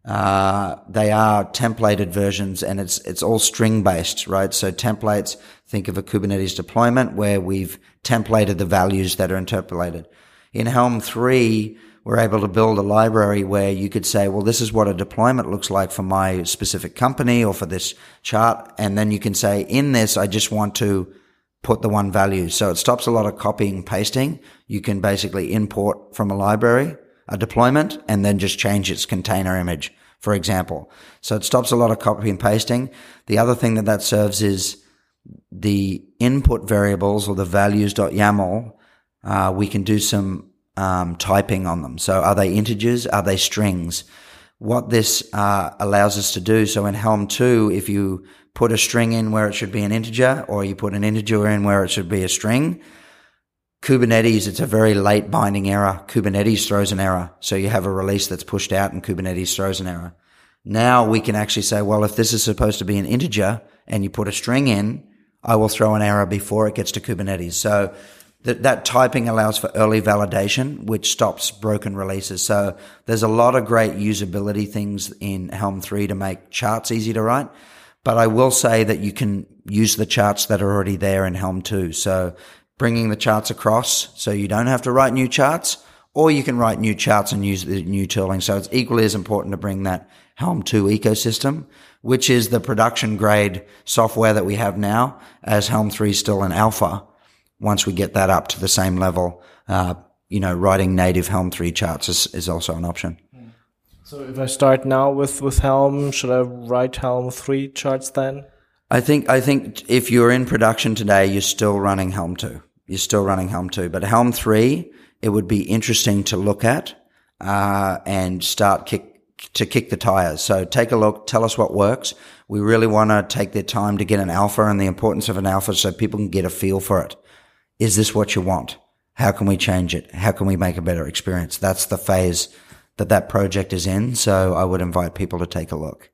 uh, they are templated versions and it's, it's all string based, right? So templates, think of a Kubernetes deployment where we've templated the values that are interpolated. In Helm 3, we're able to build a library where you could say, well, this is what a deployment looks like for my specific company or for this chart. And then you can say, in this, I just want to put the one value. So it stops a lot of copying pasting. You can basically import from a library a deployment and then just change its container image, for example. So it stops a lot of copy and pasting. The other thing that that serves is the input variables or the values.yaml, uh, we can do some um, typing on them. So are they integers? Are they strings? What this uh, allows us to do. So in Helm 2, if you put a string in where it should be an integer or you put an integer in where it should be a string, Kubernetes, it's a very late binding error. Kubernetes throws an error. So you have a release that's pushed out and Kubernetes throws an error. Now we can actually say, well, if this is supposed to be an integer and you put a string in, I will throw an error before it gets to Kubernetes. So that, that typing allows for early validation, which stops broken releases. So there's a lot of great usability things in Helm 3 to make charts easy to write. But I will say that you can use the charts that are already there in Helm 2. So bringing the charts across so you don't have to write new charts or you can write new charts and use the new tooling. So it's equally as important to bring that Helm 2 ecosystem, which is the production grade software that we have now as Helm 3 is still in alpha once we get that up to the same level, uh, you know, writing native Helm 3 charts is, is also an option. So if I start now with, with Helm, should I write Helm 3 charts then? I think, I think if you're in production today, you're still running Helm 2. You're still running Helm 2, but Helm 3, it would be interesting to look at, uh, and start kick, to kick the tires. So take a look, tell us what works. We really want to take their time to get an alpha and the importance of an alpha so people can get a feel for it. Is this what you want? How can we change it? How can we make a better experience? That's the phase that that project is in. So I would invite people to take a look.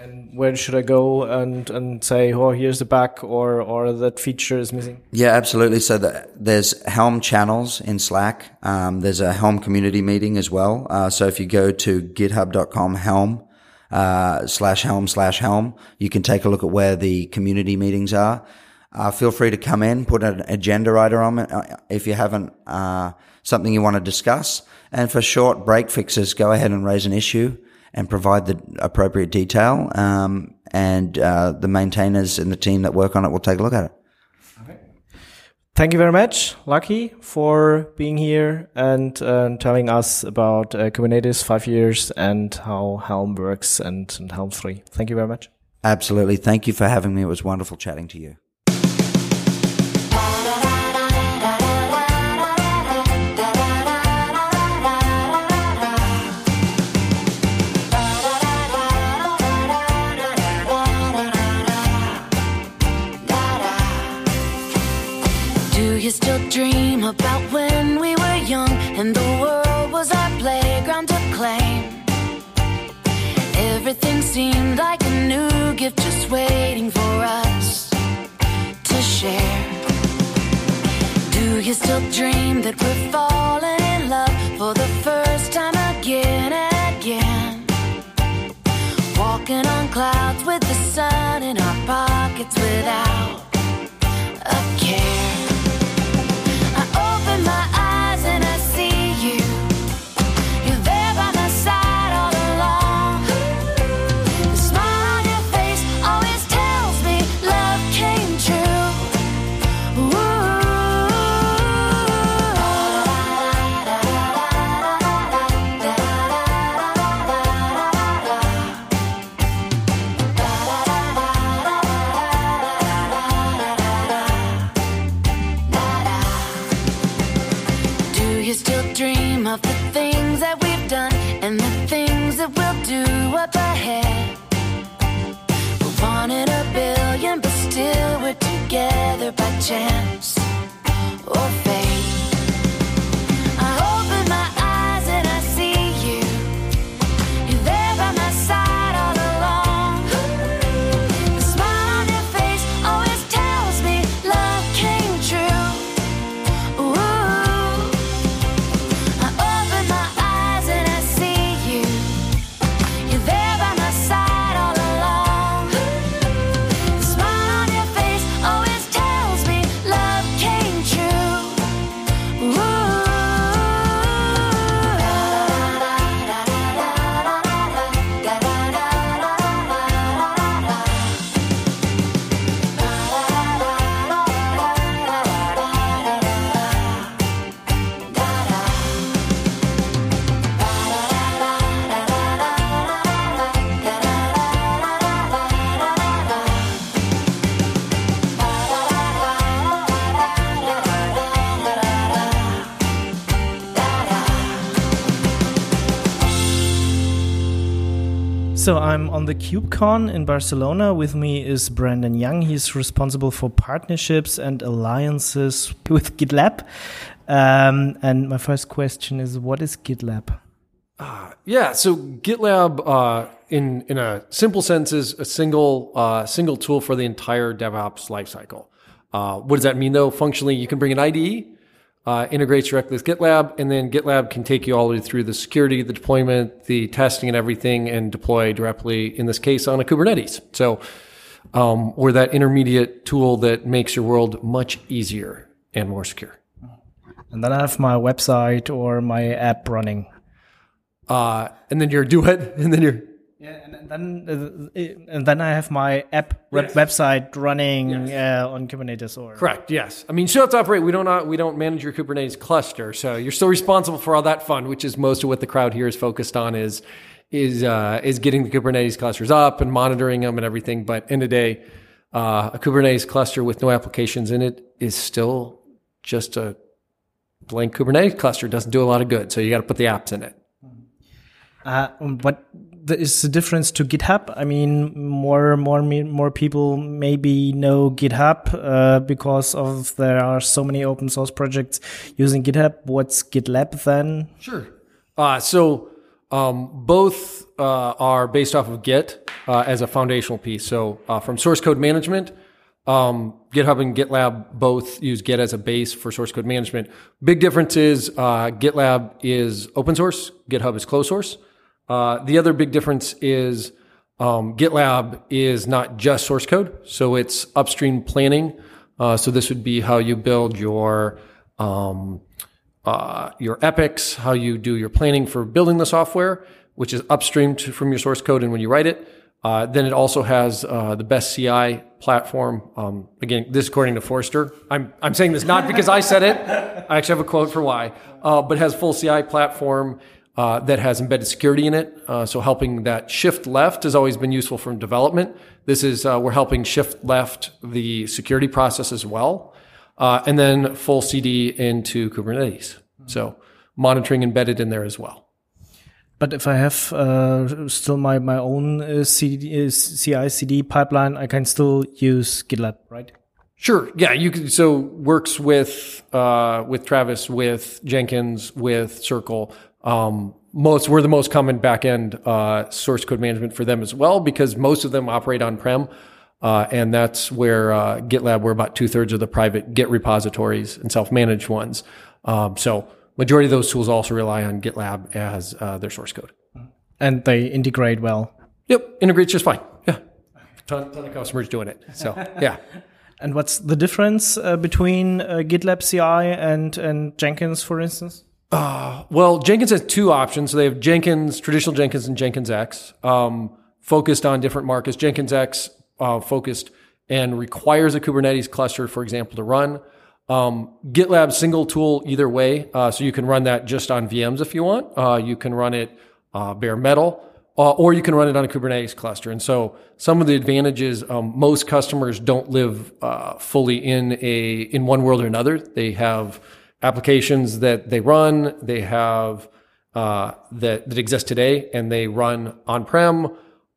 And where should I go and, and say, oh, here's the bug or, or that feature is missing? Yeah, absolutely. So the, there's Helm channels in Slack. Um, there's a Helm community meeting as well. Uh, so if you go to github.com Helm, uh, slash Helm slash Helm, you can take a look at where the community meetings are. Uh, feel free to come in, put an agenda item on it uh, if you haven't uh, something you want to discuss. And for short break fixes, go ahead and raise an issue and provide the appropriate detail. Um, and uh, the maintainers and the team that work on it will take a look at it. Thank you very much, Lachie, for being here and uh, telling us about uh, Kubernetes five years and how Helm works and, and Helm 3. Thank you very much. Absolutely. Thank you for having me. It was wonderful chatting to you. You still dream about when we were young and the world was our playground to claim? Everything seemed like a new gift just waiting for us to share. Do you still dream that we're falling in love for the first time again and again? Walking on clouds with the sun in our pockets without chance. Or So I'm on the KubeCon in Barcelona. With me is Brandon Jung. He's responsible for partnerships and alliances with GitLab. Um, and my first question is, what is GitLab? Uh, yeah, so GitLab, uh, in in a simple sense, is a single uh, single tool for the entire DevOps lifecycle. Uh, what does that mean, though? Functionally, you can bring an IDE, uh, integrates directly with GitLab, and then GitLab can take you all the way through the security, the deployment, the testing, and everything, and deploy directly. In this case, on a Kubernetes. So, um, we're that intermediate tool that makes your world much easier and more secure. And then I have my website or my app running. Uh, and then you're do it, and then you're Yeah, and then and then I have my app web website running uh, on Kubernetes or Correct. Yes. I mean, show up to operate. We don't uh, we don't manage your Kubernetes cluster, so you're still responsible for all that fun, which is most of what the crowd here is focused on is is uh, is getting the Kubernetes clusters up and monitoring them and everything. But in the day, uh, a Kubernetes cluster with no applications in it is still just a blank Kubernetes cluster. It doesn't do a lot of good. So you got to put the apps in it. Uh, what the, is the difference to GitHub? I mean, more more more people maybe know GitHub uh, because of there are so many open source projects using GitHub. What's GitLab then? Sure. Uh, so um, both uh, are based off of Git uh, as a foundational piece. So uh, from source code management, um, GitHub and GitLab both use Git as a base for source code management. Big difference is uh, GitLab is open source, GitHub is closed source. Uh, the other big difference is um, GitLab is not just source code, so it's upstream planning. Uh, so this would be how you build your um, uh, your epics, how you do your planning for building the software, which is upstream to, from your source code and when you write it. Uh, then it also has uh, the best CI platform. Um, again, this according to Forrester. I'm I'm saying this not because I said it. I actually have a quote for why, uh, but has full CI platform uh, that has embedded security in it. Uh, so helping that shift left has always been useful from development. This is uh, we're helping shift left the security process as well, uh, and then full CD into Kubernetes. So monitoring embedded in there as well. But if I have uh, still my my own uh, CD, uh, CI CD pipeline, I can still use GitLab, right? Sure. Yeah, you can. So works with uh, with Travis, with Jenkins, with Circle. Um, most we're the most common backend uh, source code management for them as well because most of them operate on prem, uh, and that's where uh, GitLab we're about two thirds of the private Git repositories and self managed ones. Um, so majority of those tools also rely on GitLab as uh, their source code. And they integrate well. Yep, integrates just fine. Yeah, ton, ton of customers doing it. So yeah. And what's the difference uh, between uh, GitLab CI and and Jenkins, for instance? Well, Jenkins has two options. So they have Jenkins, traditional Jenkins, and Jenkins X, um, focused on different markets. Jenkins X uh, focused and requires a Kubernetes cluster, for example, to run. Um, GitLab single tool either way, uh, so you can run that just on VMs if you want. Uh, you can run it uh, bare metal, uh, or you can run it on a Kubernetes cluster. And so some of the advantages, um, most customers don't live uh, fully in a in one world or another. They have applications that they run, they have uh, that that exist today, and they run on prem,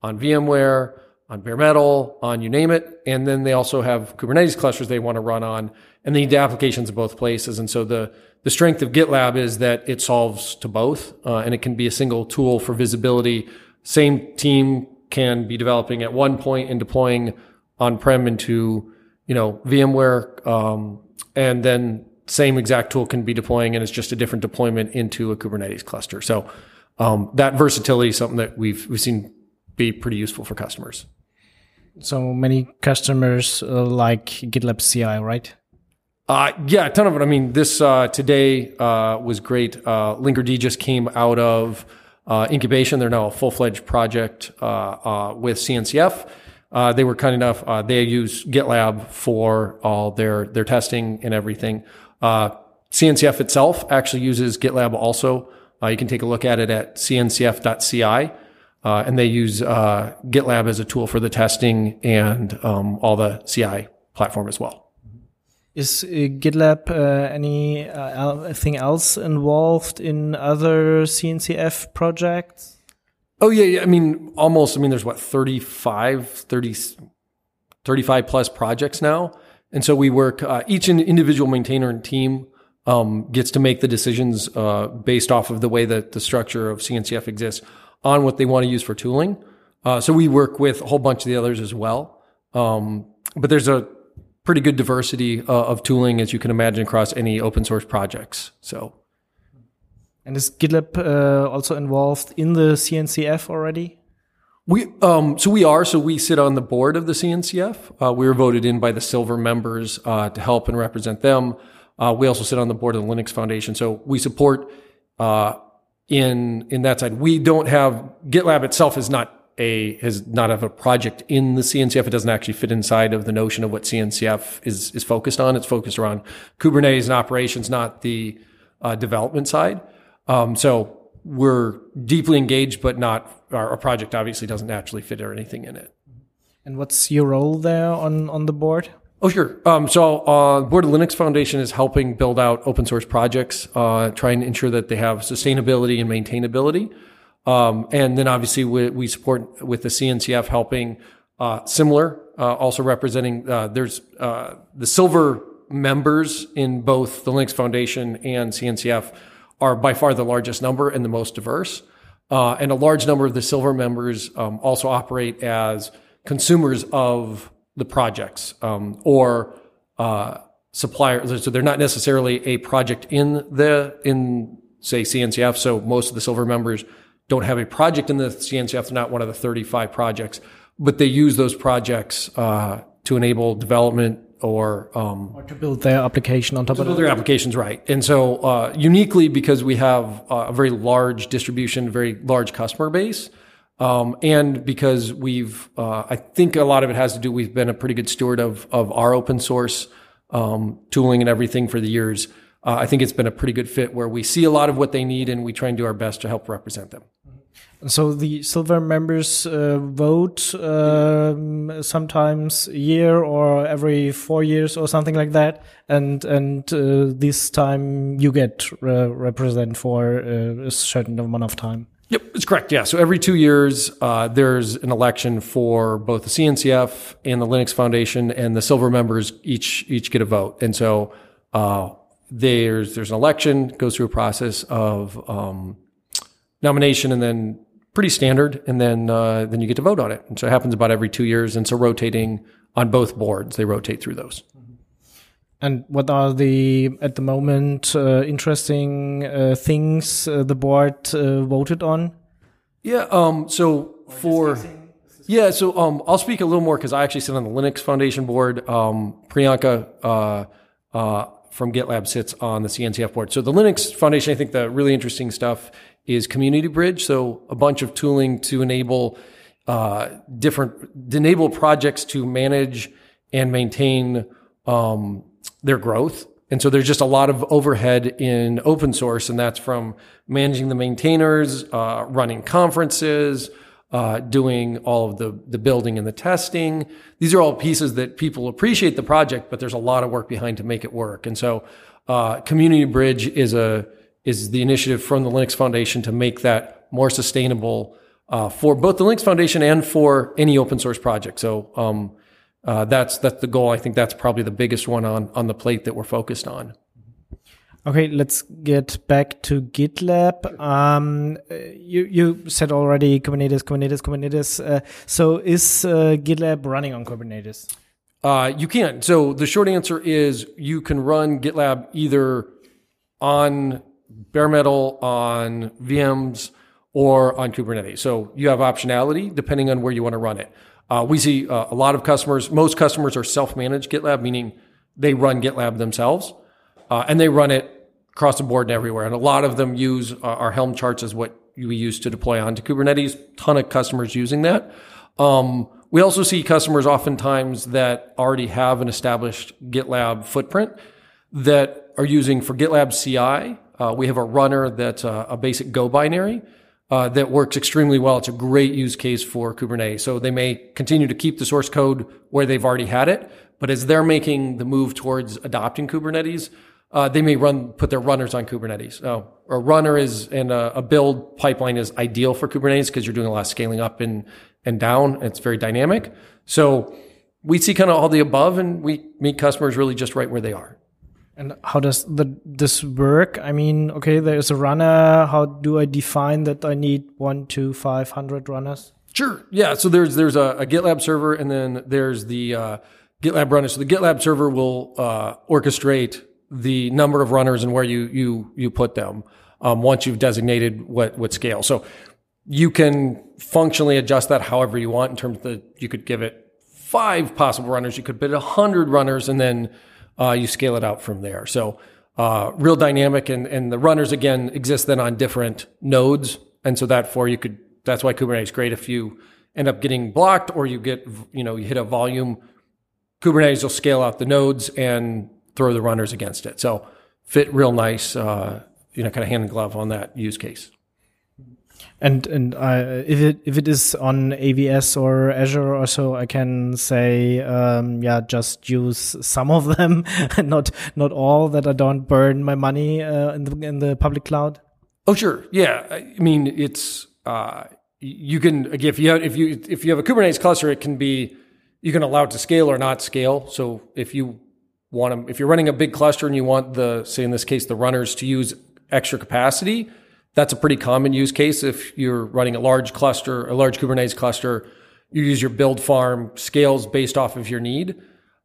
on VMware, on bare metal, on you name it, and then they also have Kubernetes clusters they want to run on, and they need the applications in both places. And so the the strength of GitLab is that it solves to both, uh, and it can be a single tool for visibility. Same team can be developing at one point and deploying on prem into you know VMware, um, and then same exact tool can be deploying, and it's just a different deployment into a Kubernetes cluster. So um, that versatility is something that we've we've seen be pretty useful for customers. So many customers uh, like GitLab CI, right? Uh, yeah, a ton of it. I mean, this uh, today uh, was great. Uh, Linkerd just came out of uh, incubation. They're now a full fledged project uh, uh, with CNCF. Uh, they were kind enough. Uh, they use GitLab for all their their testing and everything. Uh, CNCF itself actually uses GitLab also. Uh, you can take a look at it at cncf.ci. Uh, and they use uh, GitLab as a tool for the testing and um, all the CI platform as well. Is uh, GitLab uh, anything else involved in other CNCF projects? Oh yeah, yeah. I mean, almost. I mean, there's what 35, 30, 35 plus projects now, and so we work. Uh, each individual maintainer and team um, gets to make the decisions uh, based off of the way that the structure of CNCF exists on what they want to use for tooling. Uh, so we work with a whole bunch of the others as well. Um, but there's a pretty good diversity uh, of tooling, as you can imagine, across any open source projects. So. And is GitLab uh, also involved in the CNCF already? We um, so we are so we sit on the board of the CNCF. Uh, we were voted in by the silver members uh, to help and represent them. Uh, we also sit on the board of the Linux Foundation, so we support uh, in in that side. We don't have GitLab itself is not a has not have a project in the CNCF. It doesn't actually fit inside of the notion of what CNCF is is focused on. It's focused around Kubernetes and operations, not the uh, development side. Um, so we're deeply engaged, but not our, our, project obviously doesn't naturally fit or anything in it. And what's your role there on on the board? Oh, sure. Um, so, uh, Board of Linux Foundation is helping build out open source projects, uh, trying to ensure that they have sustainability and maintainability. Um, and then obviously we, we, support with the CNCF helping, uh, similar, uh, also representing, uh, there's, uh, the silver members in both the Linux Foundation and CNCF are by far the largest number and the most diverse. And a large number of the silver members, um, also operate as consumers of the projects um, or uh, suppliers. So they're not necessarily a project in the in say CNCF. So most of the silver members don't have a project in the CNCF. They're not one of the 35 projects, but they use those projects uh, to enable development or, um, or to build their application on top to of build their applications right. And so uh, uniquely because we have a very large distribution, very large customer base. Um, and because we've, uh, I think a lot of it has to do, we've been a pretty good steward of, of our open source, um, tooling and everything for the years. Uh, I think it's been a pretty good fit where we see a lot of what they need and we try and do our best to help represent them. So the silver members uh, vote um, sometimes a year or every four years or something like that, and and uh, this time you get uh, represent for uh, a certain amount of time. Yep, it's correct. Yeah. So every two years, uh, there's an election for both the CNCF and the Linux Foundation, and the silver members each each get a vote. And so uh, there's there's an election, goes through a process of um, nomination, and then pretty standard, and then uh, then you get to vote on it. And so it happens about every two years, and so rotating on both boards, they rotate through those. And what are the at the moment uh, interesting uh, things uh, the board uh, voted on? Yeah. Um. So for yeah. So um. I'll speak a little more because I actually sit on the Linux Foundation board. Um. Priyanka. Uh. Uh. From GitLab sits on the CNCF board. So the Linux Foundation, I think the really interesting stuff is Community Bridge. So a bunch of tooling to enable uh, different enable projects to manage and maintain um, their growth. And so there's just a lot of overhead in open source, and that's from managing the maintainers, uh, running conferences, uh, doing all of the, the building and the testing. These are all pieces that people appreciate the project, but there's a lot of work behind to make it work. And so, uh, Community Bridge is a, is the initiative from the Linux Foundation to make that more sustainable, uh, for both the Linux Foundation and for any open source project. So, um, uh, that's that's the goal. I think that's probably the biggest one on on the plate that we're focused on. Okay, let's get back to GitLab. Um, you you said already Kubernetes, Kubernetes, Kubernetes. Uh, so is uh, GitLab running on Kubernetes? Uh, you can. So the short answer is you can run GitLab either on bare metal, on VMs, or on Kubernetes. So you have optionality depending on where you want to run it. Uh, we see uh, a lot of customers, most customers are self-managed GitLab, meaning they run GitLab themselves, uh, and they run it across the board and everywhere. And a lot of them use uh, our Helm charts as what we use to deploy onto Kubernetes. Ton of customers using that. Um, we also see customers oftentimes that already have an established GitLab footprint that are using for GitLab CI. Uh, we have a runner that's a, a basic Go binary uh, that works extremely well. It's a great use case for Kubernetes. So they may continue to keep the source code where they've already had it, but as they're making the move towards adopting Kubernetes, uh, they may run put their runners on Kubernetes. Uh, a runner is and a, a build pipeline is ideal for Kubernetes because you're doing a lot of scaling up and and down. It's very dynamic. So we see kind of all the above, and we meet customers really just right where they are. And how does the this work? I mean, okay, there's a runner. How do I define that I need one to five hundred runners? Sure. Yeah. So there's there's a, a GitLab server, and then there's the uh, GitLab runner. So the GitLab server will uh, orchestrate the number of runners and where you you you put them um, once you've designated what what scale. So you can functionally adjust that however you want in terms the you could give it five possible runners, you could put a hundred runners, and then uh, you scale it out from there. So uh, real dynamic, and and the runners again exist then on different nodes, and so that for you could that's why Kubernetes great if you end up getting blocked or you get you know you hit a volume. Kubernetes will scale out the nodes and throw the runners against it. So fit real nice, uh, you know, kind of hand in glove on that use case. And and uh, if it if it is on AWS or Azure or so, I can say um, yeah, just use some of them, not not all, that I don't burn my money uh, in the in the public cloud. Oh sure, yeah. I mean, it's uh, you can again if you have, if you if you have a Kubernetes cluster, it can be you can allow it to scale or not scale. So if you want to, if you're running a big cluster and you want the say in this case the runners to use extra capacity that's a pretty common use case. If you're running a large cluster, a large Kubernetes cluster, you use your build farm scales based off of your need.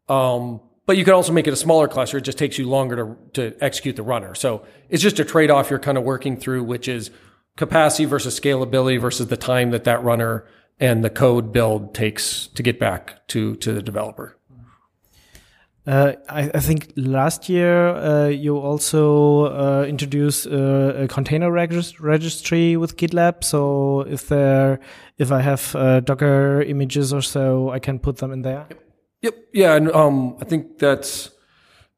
Um, but you can also make it a smaller cluster. It just takes you longer to, to execute the runner. So it's just a trade off you're kind of working through, which is capacity versus scalability versus the time that that runner and the code build takes to get back to, to the developer. Uh, I, I, think last year uh, you also uh, introduced uh, a container regist registry with GitLab. So if there, if I have uh, Docker images or so, I can put them in there. Yep. yep. Yeah, and um, I think that's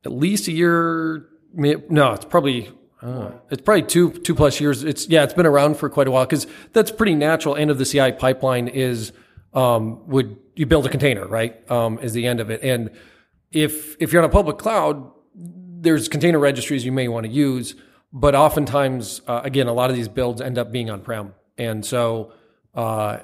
at least a year. No, it's probably uh, it's probably two two plus years. It's yeah, it's been around for quite a while because that's pretty natural. End of the CI pipeline is um, would you build a container right? Um, is the end of it and if if you're on a public cloud, there's container registries you may want to use, but oftentimes, uh, again, a lot of these builds end up being on prem, and so uh,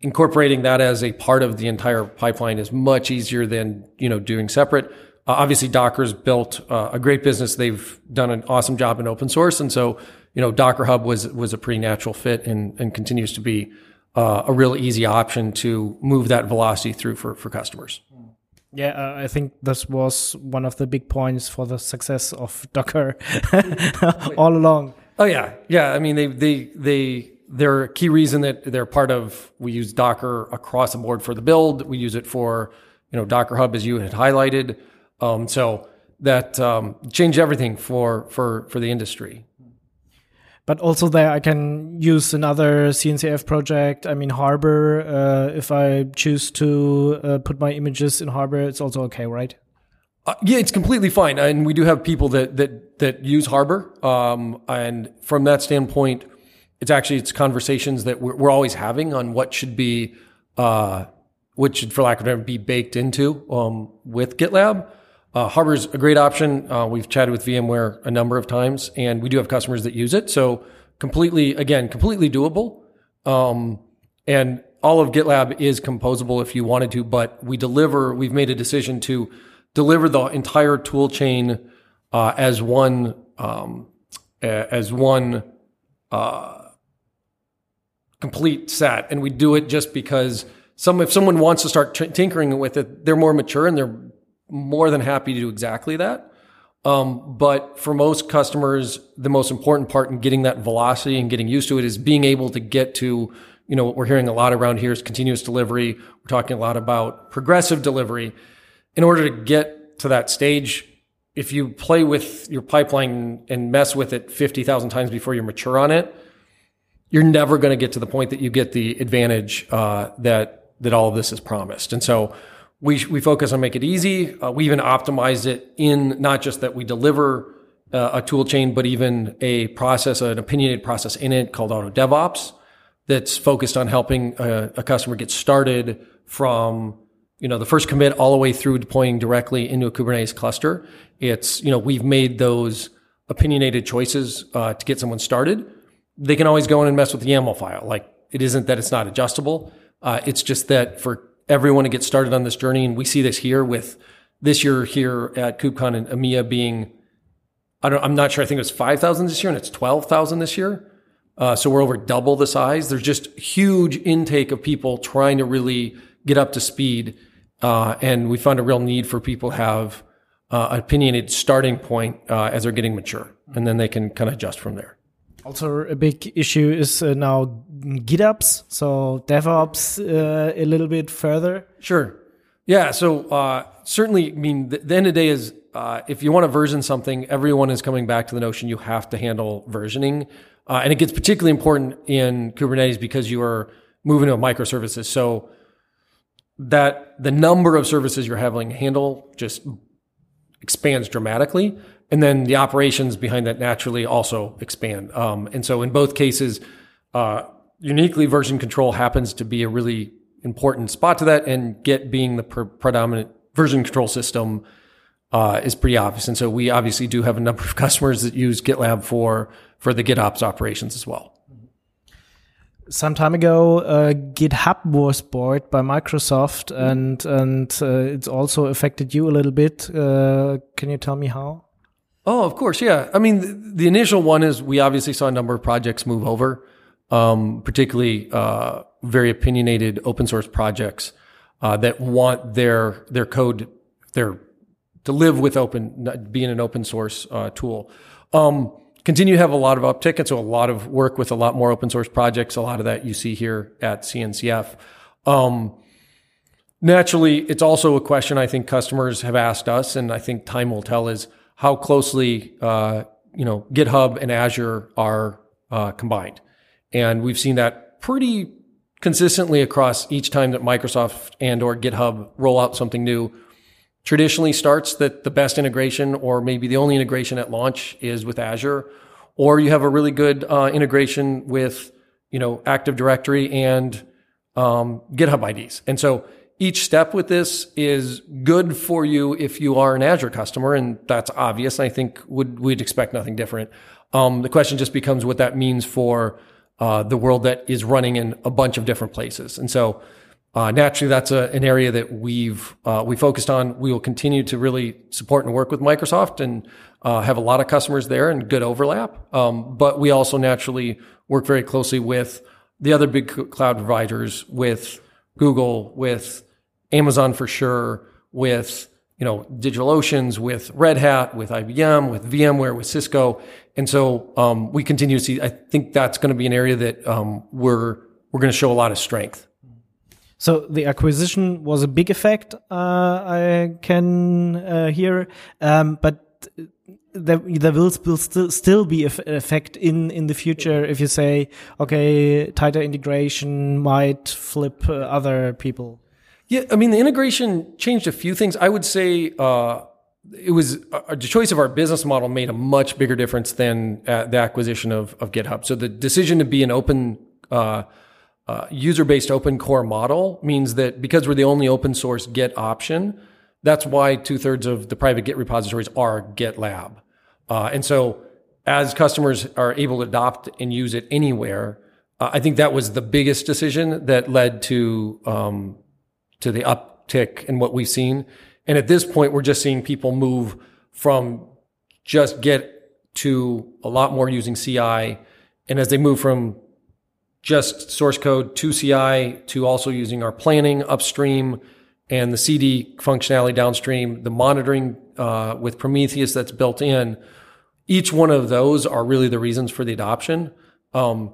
incorporating that as a part of the entire pipeline is much easier than you know doing separate. Uh, obviously, Docker's built uh, a great business. They've done an awesome job in open source, and so you know Docker Hub was was a pretty natural fit and and continues to be uh, a real easy option to move that velocity through for for customers. Yeah, uh, I think this was one of the big points for the success of Docker all along. Oh yeah, yeah. I mean, they they they they're a key reason that they're part of. We use Docker across the board for the build. We use it for you know Docker Hub as you had highlighted. Um, so that um, changed everything for for for the industry but also there I can use another CNCF project. I mean, Harbor, uh, if I choose to uh, put my images in Harbor, it's also okay, right? Uh, yeah, it's completely fine. And we do have people that, that, that use Harbor. Um, and from that standpoint, it's actually, it's conversations that we're, we're always having on what should be, uh, which should, for lack of a better, be baked into, um, with GitLab. Uh, Harbor's a great option. Uh, we've chatted with VMware a number of times, and we do have customers that use it. So completely, again, completely doable. Um, and all of GitLab is composable if you wanted to, but we deliver. We've made a decision to deliver the entire tool chain uh, as one um, as one uh, complete set, and we do it just because some if someone wants to start t- tinkering with it, they're more mature and they're more than happy to do exactly that. Um, but for most customers, the most important part in getting that velocity and getting used to it is being able to get to, you know, what we're hearing a lot around here is continuous delivery. We're talking a lot about progressive delivery. In order to get to that stage, if you play with your pipeline and mess with it 50,000 times before you're mature on it, you're never going to get to the point that you get the advantage uh, that that all of this is promised. And so we, we focus on make it easy. Uh, we even optimize it in not just that we deliver uh, a tool chain, but even a process, an opinionated process in it called Auto DevOps that's focused on helping a, a customer get started from you know, the first commit all the way through deploying directly into a Kubernetes cluster. It's, you know, we've made those opinionated choices uh, to get someone started. They can always go in and mess with the YAML file. Like it isn't that it's not adjustable. Uh, it's just that for everyone to get started on this journey, and we see this here with this year here at KubeCon and EMEA being, I don't, I'm not sure. I think it was 5,000 this year and it's 12,000 this year. Uh, so we're over double the size. There's just huge intake of people trying to really get up to speed. Uh, and we found a real need for people to have uh, opinionated starting point uh, as they're getting mature, and then they can kind of adjust from there. Also, a big issue is uh, now GitOps, so DevOps uh, a little bit further. Sure. Yeah. So uh, certainly, I mean, the, the, end of the day is uh, if you want to version something, everyone is coming back to the notion you have to handle versioning, uh, and it gets particularly important in Kubernetes because you are moving to microservices. So that the number of services you're having handle just expands dramatically. And then the operations behind that naturally also expand. Um, and so in both cases, uh, uniquely version control happens to be a really important spot to that. And Git being the pre- predominant version control system uh, is pretty obvious. And so we obviously do have a number of customers that use GitLab for for the GitOps operations as well some time ago, uh, GitHub was bought by Microsoft, and and uh, it's also affected you a little bit. Uh, can you tell me how? Oh, of course, yeah. I mean, the, the, initial one is we obviously saw a number of projects move over, um, particularly uh, very opinionated open source projects uh, that want their their code their to live with open being an open source uh, tool. Um, continue to have a lot of uptick. And so a lot of work with a lot more open source projects. A lot of that you see here at CNCF. Um, naturally, it's also a question I think customers have asked us, and I think time will tell is how closely, uh, you know, GitHub and Azure are uh, combined. And we've seen that pretty consistently across each time that Microsoft and or GitHub roll out something new traditionally starts that the best integration or maybe the only integration at launch is with Azure, or you have a really good uh, integration with, you know, Active Directory and um, GitHub IDs. And so each step with this is good for you if you are an Azure customer, and that's obvious. I think would we'd expect nothing different. Um, the question just becomes what that means for uh, the world that is running in a bunch of different places. And so uh, naturally, that's a, an area that we've uh, we focused on. We will continue to really support and work with Microsoft and uh, have a lot of customers there and good overlap. Um, but we also naturally work very closely with the other big cloud providers, with Google, with Amazon for sure, with you know DigitalOcean's, with Red Hat, with IBM, with VMware, with Cisco, and so um, we continue to see. I think that's going to be an area that um, we're we're going to show a lot of strength. So the acquisition was a big effect. Uh, I can uh, hear, um, but there, there will, still still be effect in in the future if you say, okay, tighter integration might flip uh, other people. Yeah, I mean the integration changed a few things. I would say uh, it was uh, the choice of our business model made a much bigger difference than uh, the acquisition of of GitHub. So the decision to be an open uh, uh, user-based open core model means that because we're the only open source Git option, that's why two thirds of the private Git repositories are GitLab. Uh, and so as customers are able to adopt and use it anywhere, I think that was the biggest decision that led to, um, to the uptick in what we've seen. And at this point, we're just seeing people move from just Git to a lot more using CI. And as they move from just source code to CI to also using our planning upstream and the CD functionality downstream, the monitoring uh, with Prometheus that's built in. Each one of those are really the reasons for the adoption. Um,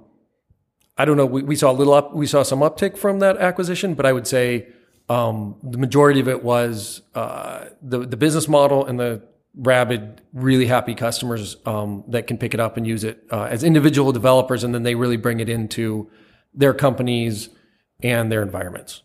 I don't know. We, we, saw a little up. We saw some uptick from that acquisition, but I would say um, the majority of it was uh, the the business model and the rabid, really happy customers um, that can pick it up and use it uh, as individual developers, and then they really bring it into their companies and their environments.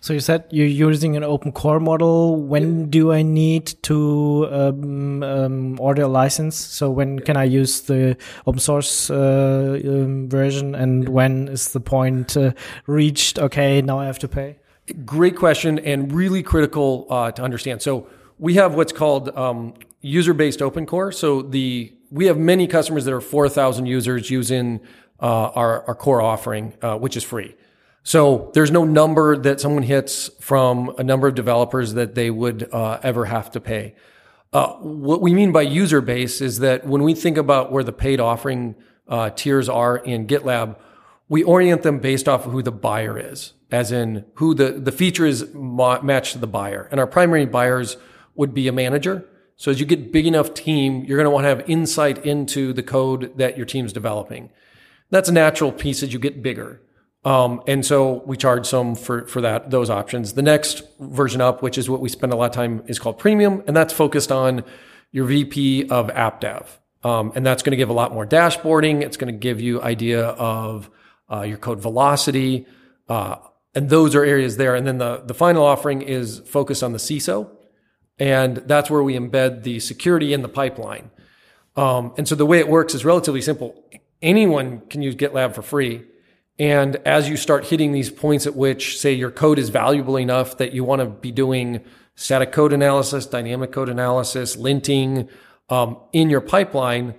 So you said you're using an open core model. When do I need to um, um, order a license? So when can I use the open source uh, um, version, and when is the point uh, reached? Okay, now I have to pay. Great question and really critical uh, to understand. So we have what's called um, user-based open core. So the we have many customers that are 4,000 users using uh, our, our core offering, uh, which is free. So there's no number that someone hits from a number of developers that they would uh, ever have to pay. Uh, what we mean by user base is that when we think about where the paid offering uh, tiers are in GitLab, we orient them based off of who the buyer is, as in who the, the feature is ma- matched to the buyer. And our primary buyers would be a manager. So as you get big enough team, you're going to want to have insight into the code that your team's developing. That's a natural piece as you get bigger. Um, and so we charge some for, for that, those options. The next version up, which is what we spend a lot of time, is called premium. And that's focused on your VP of app dev. Um, and that's going to give a lot more dashboarding. It's going to give you idea of uh, your code velocity. Uh, and those are areas there. And then the, the final offering is focused on the CISO. And that's where we embed the security in the pipeline. Um, and so the way it works is relatively simple. Anyone can use GitLab for free. And as you start hitting these points at which, say, your code is valuable enough that you want to be doing static code analysis, dynamic code analysis, linting um, in your pipeline,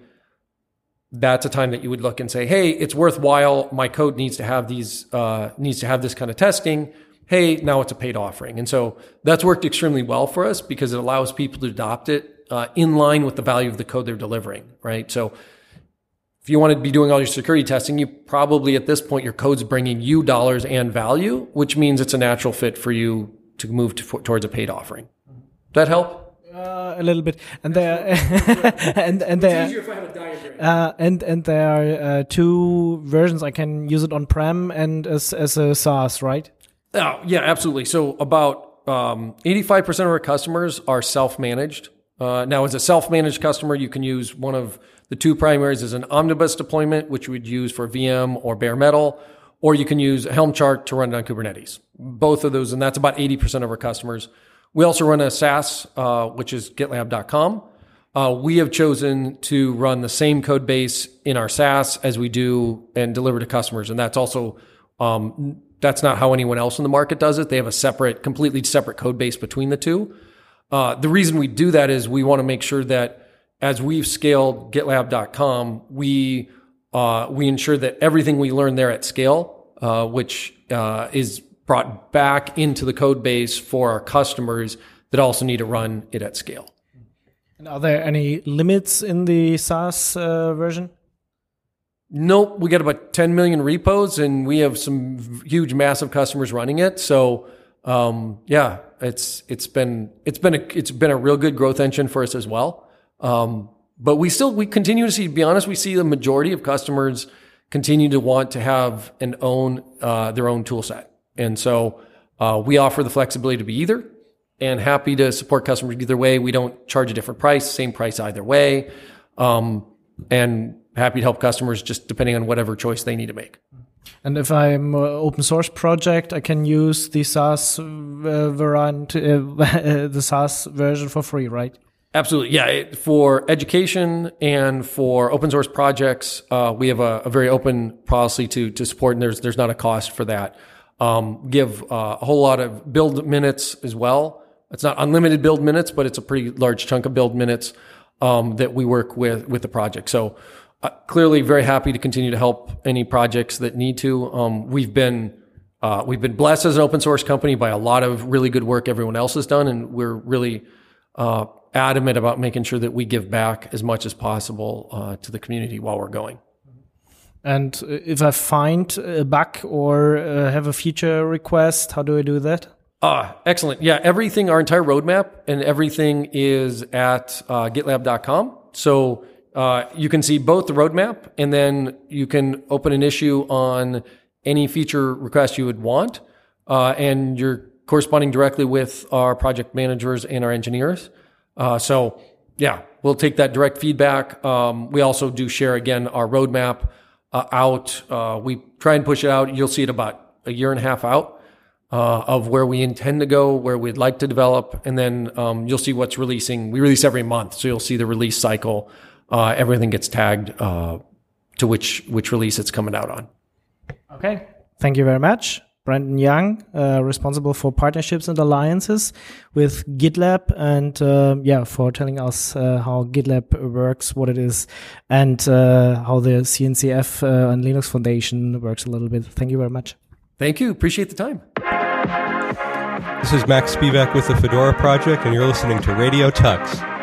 that's a time that you would look and say, "Hey, it's worthwhile. My code needs to have these uh, needs to have this kind of testing." Hey, now it's a paid offering, and so that's worked extremely well for us because it allows people to adopt it uh, in line with the value of the code they're delivering. Right, so if you want to be doing all your security testing, you probably at this point your code's bringing you dollars and value, which means it's a natural fit for you to move to, towards a paid offering. Does that help? Uh, a little bit, and there, and and there, uh, and and there are uh, two versions. I can use it on prem and as as a SaaS, right? Oh, yeah, absolutely. So about um, eighty-five percent of our customers are self-managed. Uh, now, as a self-managed customer, you can use one of the two primaries is an omnibus deployment, which you would use for VM or bare metal, or you can use a Helm chart to run it on Kubernetes. Both of those, and that's about 80% of our customers. We also run a SaaS, uh, which is gitlab.com. Uh, we have chosen to run the same code base in our SaaS as we do and deliver to customers. And that's also, um, that's not how anyone else in the market does it. They have a separate, completely separate code base between the two. Uh, the reason we do that is we want to make sure that as we've scaled GitLab.com, we uh, we ensure that everything we learn there at scale, uh, which uh, is brought back into the code base for our customers that also need to run it at scale. And are there any limits in the SaaS uh, version? Nope. We got about 10 million repos, and we have some huge, massive customers running it. So, um, yeah, it's it's been it's been a it's been a real good growth engine for us as well. Um, but we still we continue to see. To be honest, we see the majority of customers continue to want to have and own uh, their own tool set, and so uh, we offer the flexibility to be either. And happy to support customers either way. We don't charge a different price, same price either way. Um, and happy to help customers just depending on whatever choice they need to make. And if I'm an open source project, I can use the SaaS uh, variant, uh, the SaaS version for free, right? Absolutely. Yeah. It, for education and for open source projects, uh, we have a, a, very open policy to, to support, and there's, there's not a cost for that. Um, give uh, a whole lot of build minutes as well. It's not unlimited build minutes, but it's a pretty large chunk of build minutes um, that we work with with the project. So uh, clearly, very happy to continue to help any projects that need to. Um, we've been uh, we've been blessed as an open source company by a lot of really good work everyone else has done, and we're really uh, adamant about making sure that we give back as much as possible uh, to the community while we're going. And if I find a bug or uh, have a feature request, how do I do that? Ah, excellent. Yeah, everything, our entire roadmap and everything is at uh, gitlab.com. So uh, you can see both the roadmap and then you can open an issue on any feature request you would want. Uh, and you're corresponding directly with our project managers and our engineers. Uh, so yeah, we'll take that direct feedback. Um, we also do share again our roadmap uh, out. Uh, we try and push it out. You'll see it about a year and a half out uh, of where we intend to go, where we'd like to develop, and then um, you'll see what's releasing. We release every month, so you'll see the release cycle. Uh, everything gets tagged uh, to which which release it's coming out on. Okay, thank you very much. Brandon Jung, uh, responsible for partnerships and alliances with GitLab, and uh, yeah, for telling us uh, how GitLab works, what it is, and uh, how the CNCF uh, and Linux Foundation works a little bit. Thank you very much. Thank you. Appreciate the time. This is Max Spivak with the Fedora Project, and you're listening to Radio Tux.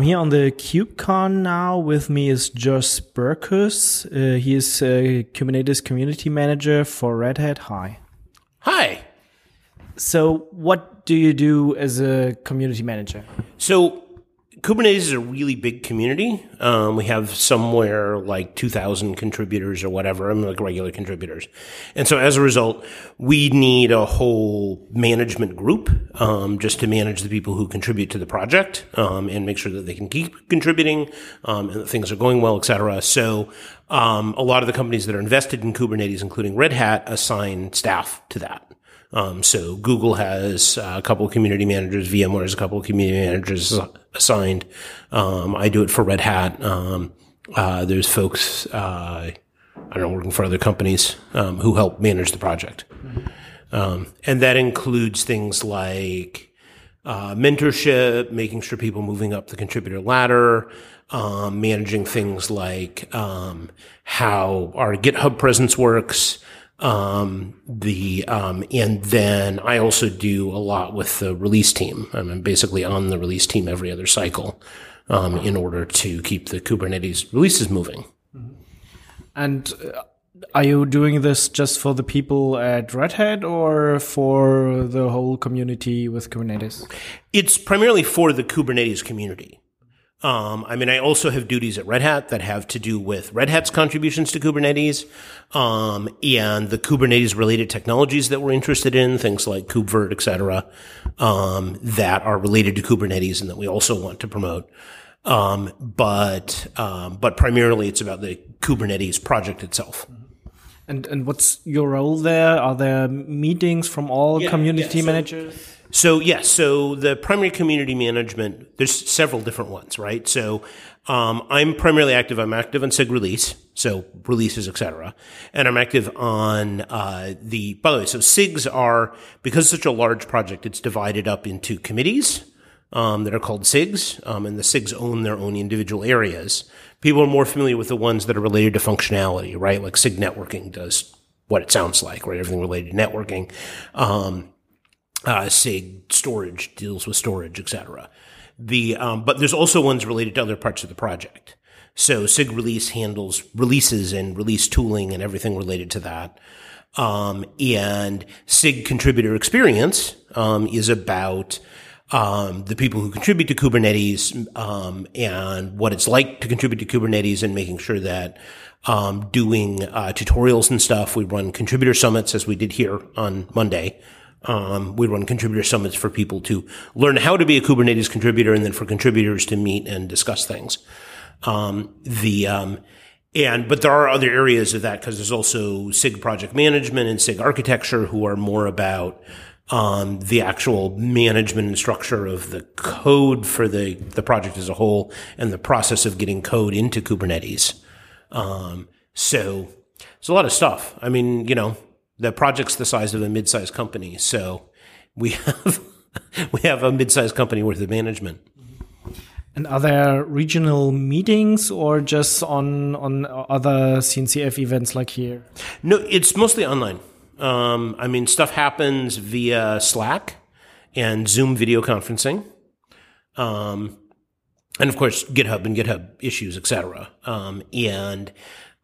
I'm here on the KubeCon now. With me is Josh Berkus. Uh, he is a Kubernetes community manager for Red Hat. Hi. Hi. So, what do you do as a community manager? So, Kubernetes is a really big community. Um, we have somewhere like 2,000 contributors or whatever, I mean, like regular contributors. And so as a result, we need a whole management group um, just to manage the people who contribute to the project um, and make sure that they can keep contributing um, and that things are going well, et cetera. So um, a lot of the companies that are invested in Kubernetes, including Red Hat, assign staff to that. Um, so Google has a couple of community managers, VMware has a couple of community managers assigned. Um, I do it for Red Hat. Um, uh, there's folks, uh, I don't know, working for other companies um, who help manage the project. Um, and that includes things like uh, mentorship, making sure people moving up the contributor ladder, um, managing things like how our GitHub presence works, um, the um, and then I also do a lot with the release team. I'm basically on the release team every other cycle um, in order to keep the Kubernetes releases moving. And uh, are you doing this just for the people at Red Hat or for the whole community with Kubernetes? It's primarily for the Kubernetes community. Um, I mean, I also have duties at Red Hat that have to do with Red Hat's contributions to Kubernetes, um, and the Kubernetes related technologies that we're interested in, things like KubeVirt, et cetera, um, that are related to Kubernetes and that we also want to promote. Um, but, um, but primarily it's about the Kubernetes project itself. And and what's your role there? Are there meetings from all Yeah, community yeah, so- managers? So yes, so the primary community management, there's several different ones, right? So um, I'm primarily active. I'm active on SIG release, so releases, etc. And I'm active on uh, the. By the way, so SIGs are because such a large project. It's divided up into committees um, that are called SIGs, um, and the SIGs own their own individual areas. People are more familiar with the ones that are related to functionality, right? Like SIG networking does what it sounds like, right? Everything related to networking. Um, uh, SIG storage deals with storage, etc. The um, but there's also ones related to other parts of the project. So SIG release handles releases and release tooling and everything related to that. Um, and SIG contributor experience um, is about um, the people who contribute to Kubernetes um, and what it's like to contribute to Kubernetes and making sure that um, doing uh, tutorials and stuff. We run contributor summits as we did here on Monday. Um, we run contributor summits for people to learn how to be a Kubernetes contributor and then for contributors to meet and discuss things. Um, the, um, and, but there are other areas of that because there's also SIG project management and SIG architecture who are more about, um, the actual management and structure of the code for the, the project as a whole and the process of getting code into Kubernetes. Um, so it's a lot of stuff. I mean, you know, the project's the size of a mid-sized company, so we have we have a mid-sized company worth of management. And are there regional meetings or just on on other CNCF events like here? No, it's mostly online. Um, I mean, stuff happens via Slack and Zoom video conferencing, um, and of course GitHub and GitHub issues, etc. Um, and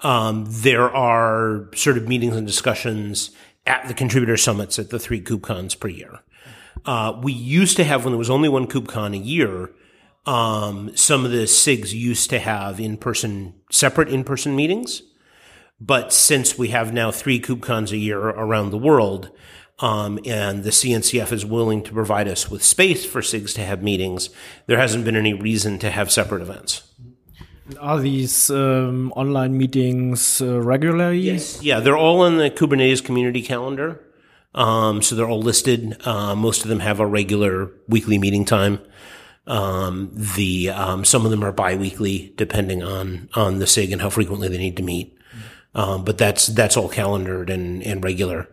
um, there are sort of meetings and discussions at the contributor summits at the three KubeCons per year. Uh, we used to have when there was only one KubeCon a year. Um, some of the SIGs used to have in-person, separate in-person meetings. But since we have now three KubeCons a year around the world, um, and the CNCF is willing to provide us with space for SIGs to have meetings, there hasn't been any reason to have separate events. Are these um, online meetings uh, regularly? Yeah, they're all in the Kubernetes community calendar. Um, so they're all listed. Uh, most of them have a regular weekly meeting time. Um, the um, some of them are biweekly, depending on on the SIG and how frequently they need to meet. Um, but that's that's all calendared and and regular.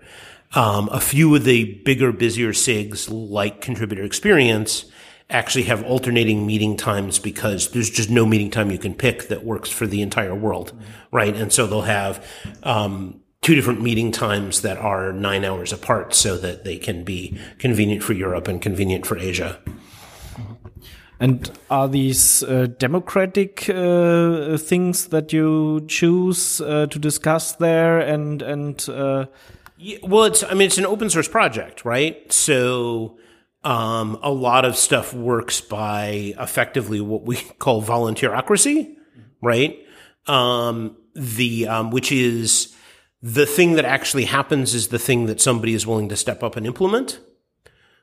Um, a few of the bigger, busier SIGs, like Contributor Experience, actually have alternating meeting times because there's just no meeting time you can pick that works for the entire world, right? And so they'll have um, two different meeting times that are nine hours apart, so that they can be convenient for Europe and convenient for Asia. And are these uh, democratic uh, things that you choose uh, to discuss there? And and uh, Yeah, well, it's I mean it's an open source project, right? So um, a lot of stuff works by effectively what we call volunteerocracy, right? Um, the um, which is the thing that actually happens is the thing that somebody is willing to step up and implement.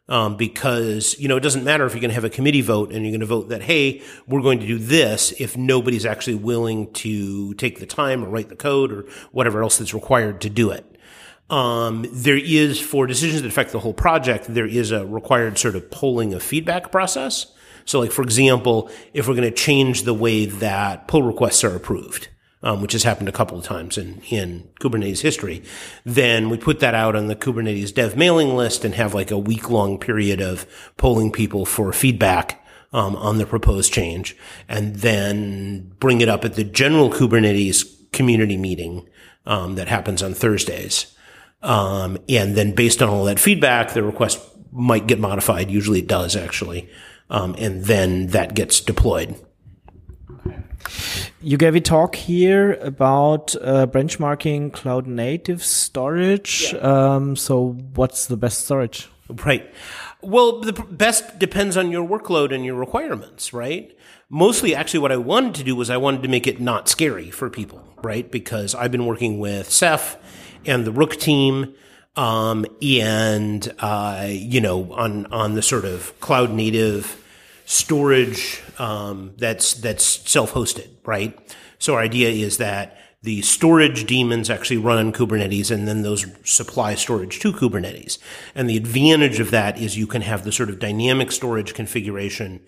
Um, because you know it doesn't matter if you're going to have a committee vote and you're going to vote that hey we're going to do this if nobody's actually willing to take the time or write the code or whatever else that's required to do it. Um, there is for decisions that affect the whole project, there is a required sort of polling of feedback process. So, like for example, if we're going to change the way that pull requests are approved, um, which has happened a couple of times in, in Kubernetes history, then we put that out on the Kubernetes dev mailing list and have like a week long period of polling people for feedback um, on the proposed change, and then bring it up at the general Kubernetes community meeting um, that happens on Thursdays. Um, and then based on all that feedback, the request might get modified. Usually it does actually. Um, and then that gets deployed. you gave a talk here about uh, benchmarking cloud native storage. Um, so, what's the best storage? Right. Well, the best depends on your workload and your requirements, right? Mostly, actually, what I wanted to do was I wanted to make it not scary for people, right? Because I've been working with Ceph and the Rook team, um, and uh, you know, on on the sort of cloud native storage um, that's that's self hosted, right? So our idea is that the storage daemons actually run on Kubernetes and then those supply storage to Kubernetes. And the advantage of that is you can have the sort of dynamic storage configuration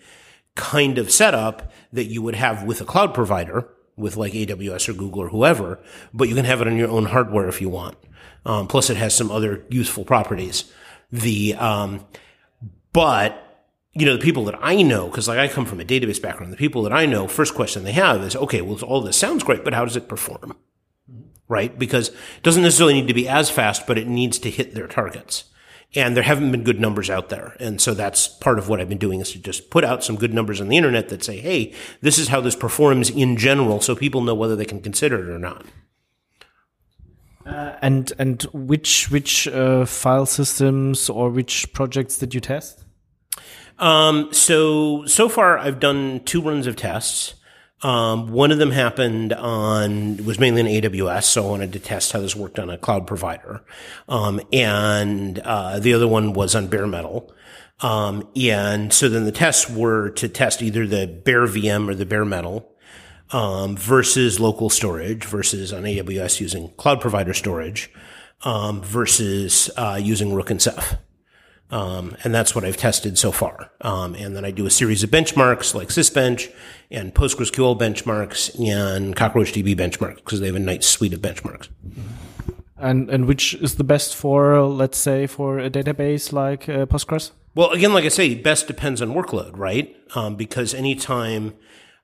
kind of setup that you would have with a cloud provider, with like AWS or Google or whoever, but you can have it on your own hardware if you want. Um, plus it has some other useful properties. The, um, but you know, the people that I know, because like I come from a database background, the people that I know, first question they have is, okay, well, all this sounds great, but how does it perform? Right? Because it doesn't necessarily need to be as fast, but it needs to hit their targets. And there haven't been good numbers out there. And so that's part of what I've been doing is to just put out some good numbers on the internet that say, hey, this is how this performs in general, so people know whether they can consider it or not. And and which which uh, file systems or which projects did you test? Um, so so far, I've done two runs of tests. Um, one of them happened on was mainly on AWS, so I wanted to test how this worked on a cloud provider. Um, and uh, the other one was on bare metal. Um, and so then the tests were to test either the bare VM or the bare metal um, versus local storage versus on AWS using cloud provider storage um, versus uh, using Rook and Ceph. Um, and that's what I've tested so far. Um, and then I do a series of benchmarks like Sysbench and PostgreSQL benchmarks and CockroachDB benchmarks because they have a nice suite of benchmarks. And and which is the best for let's say for a database like uh, Postgres? Well, again, like I say, best depends on workload, right? Um, because anytime,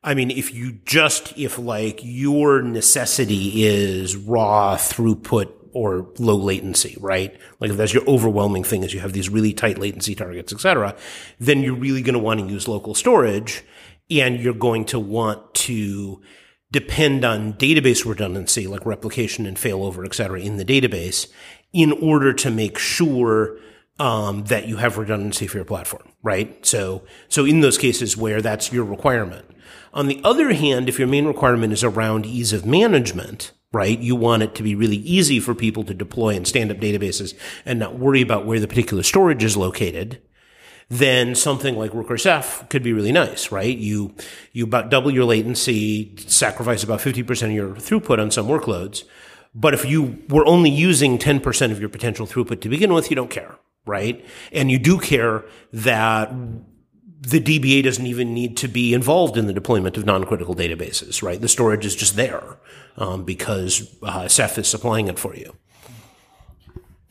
I mean, if you just, if like your necessity is raw throughput or low latency, right? Like if that's your overwhelming thing is you have these really tight latency targets, et cetera, then you're really going to want to use local storage and you're going to want to depend on database redundancy, like replication and failover, et cetera, in the database in order to make sure um, that you have redundancy for your platform, right? So, so in those cases where that's your requirement. On the other hand, if your main requirement is around ease of management, right? You want it to be really easy for people to deploy and stand up databases and not worry about where the particular storage is located. Then something like Rook Ceph could be really nice, right? You, you about double your latency, sacrifice about 50% of your throughput on some workloads. But if you were only using 10% of your potential throughput to begin with, you don't care, right? And you do care that the DBA doesn't even need to be involved in the deployment of non-critical databases, right? The storage is just there um, because uh, Ceph is supplying it for you.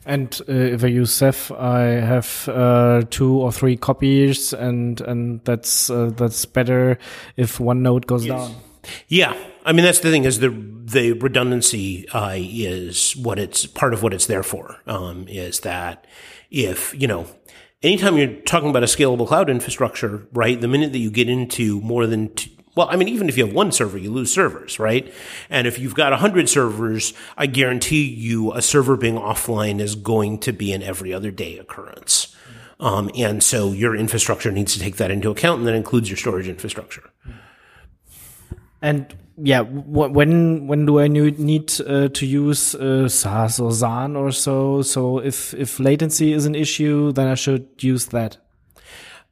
And uh, if I use Ceph, I have uh, two or three copies, and and that's uh, that's better if one node goes down. Yeah, I mean that's the thing is the the redundancy uh, is what it's part of what it's there for. Um, is that if you know anytime you're talking about a scalable cloud infrastructure, right? The minute that you get into more than two, well, I mean, even if you have one server, you lose servers, right? And if you've got 100 servers, I guarantee you a server being offline is going to be an every other day occurrence. Um, and so your infrastructure needs to take that into account, and that includes your storage infrastructure. And yeah, wh- when when do I need need uh, to use uh, SAS or SAN or so? So if if latency is an issue, then I should use that.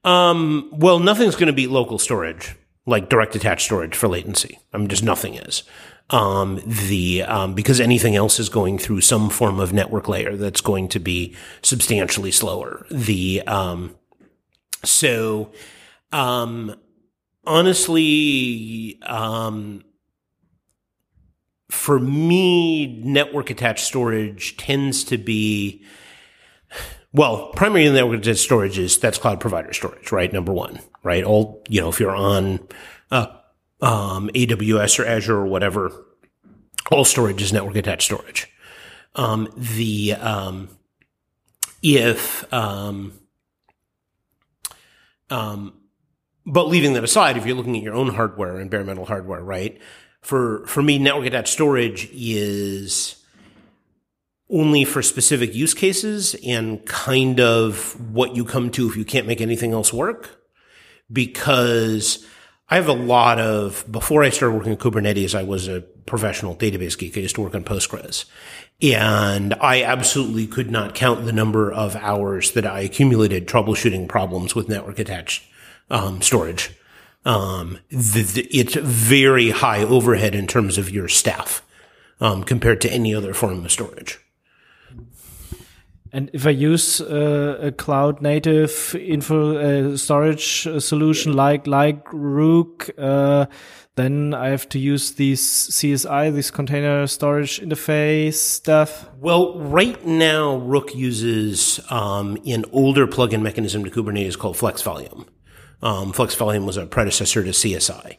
Um, well, nothing's going to beat local storage, like direct attached storage for latency. I mean, just nothing is. Um, the um, because anything else is going through some form of network layer that's going to be substantially slower. The um, so um, honestly, um, for me, network attached storage tends to be well, primary network attached storage is that's cloud provider storage, right? Number one, right? All you know, if you're on uh, um, AWS or Azure or whatever, all storage is network attached storage. Um, the um, if um, um, but leaving that aside, if you're looking at your own hardware and bare metal hardware, right? For for me, network attached storage is only for specific use cases and kind of what you come to if you can't make anything else work. Because I have a lot of, before I started working with Kubernetes, I was a professional database geek. I used to work on Postgres. And I absolutely could not count the number of hours that I accumulated troubleshooting problems with network attached um, storage. Um, the, the, it's very high overhead in terms of your staff um, compared to any other form of storage. And if I use uh, a cloud native info uh, storage solution like like Rook, uh, then I have to use these CSI, this container storage interface stuff. Well, right now Rook uses um, an older plugin mechanism to Kubernetes called Flex Volume. Um, Flex Volume was a predecessor to CSI.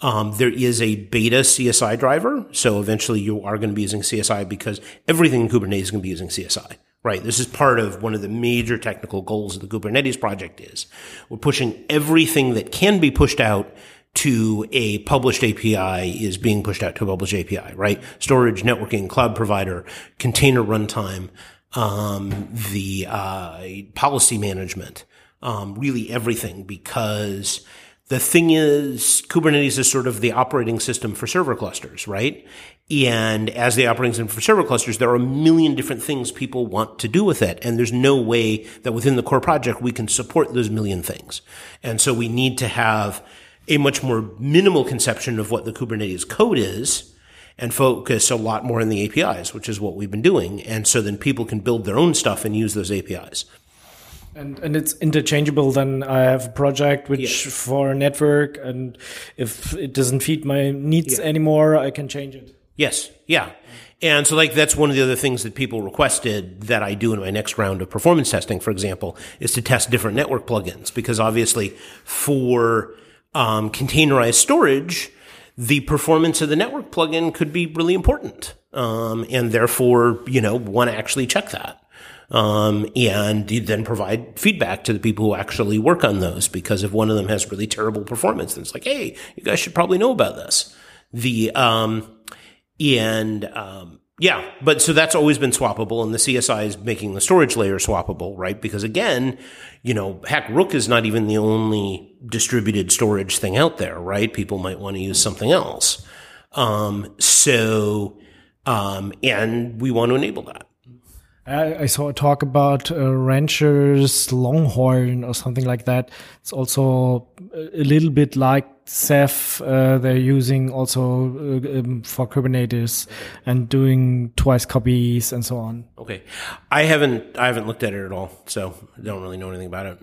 Um, there is a beta CSI driver, so eventually you are going to be using CSI because everything in Kubernetes is going to be using CSI. Right. This is part of one of the major technical goals of the Kubernetes project is we're pushing everything that can be pushed out to a published API is being pushed out to a published API, right? Storage, networking, cloud provider, container runtime, um, the uh, policy management, um, really everything because the thing is, Kubernetes is sort of the operating system for server clusters, right? And as the operating system for server clusters, there are a million different things people want to do with it. And there's no way that within the core project we can support those million things. And so we need to have a much more minimal conception of what the Kubernetes code is and focus a lot more on the APIs, which is what we've been doing. And so then people can build their own stuff and use those APIs. And and it's interchangeable. Then I have a project which Yeah. for a network, and if it doesn't feed my needs Yeah. anymore, I can change it. Yes. Yeah. And so like that's one of the other things that people requested that I do in my next round of performance testing, for example, is to test different network plugins because obviously for um, containerized storage, the performance of the network plugin could be really important. Um, and therefore, you know, want to actually check that. Um, and you then provide feedback to the people who actually work on those because if one of them has really terrible performance, then it's like, hey, you guys should probably know about this. The, um, and um, yeah, but so that's always been swappable, and the CSI is making the storage layer swappable, right? Because again, you know, heck, Rook is not even the only distributed storage thing out there, right? People might want to use something else. Um, so, um, and we want to enable that. I, I saw a talk about uh, Ranchers Longhorn or something like that. It's also a little bit like Ceph. Uh, they're using also uh, um, for Kubernetes and doing twice copies and so on. Okay, I haven't I haven't looked at it at all, so I don't really know anything about it.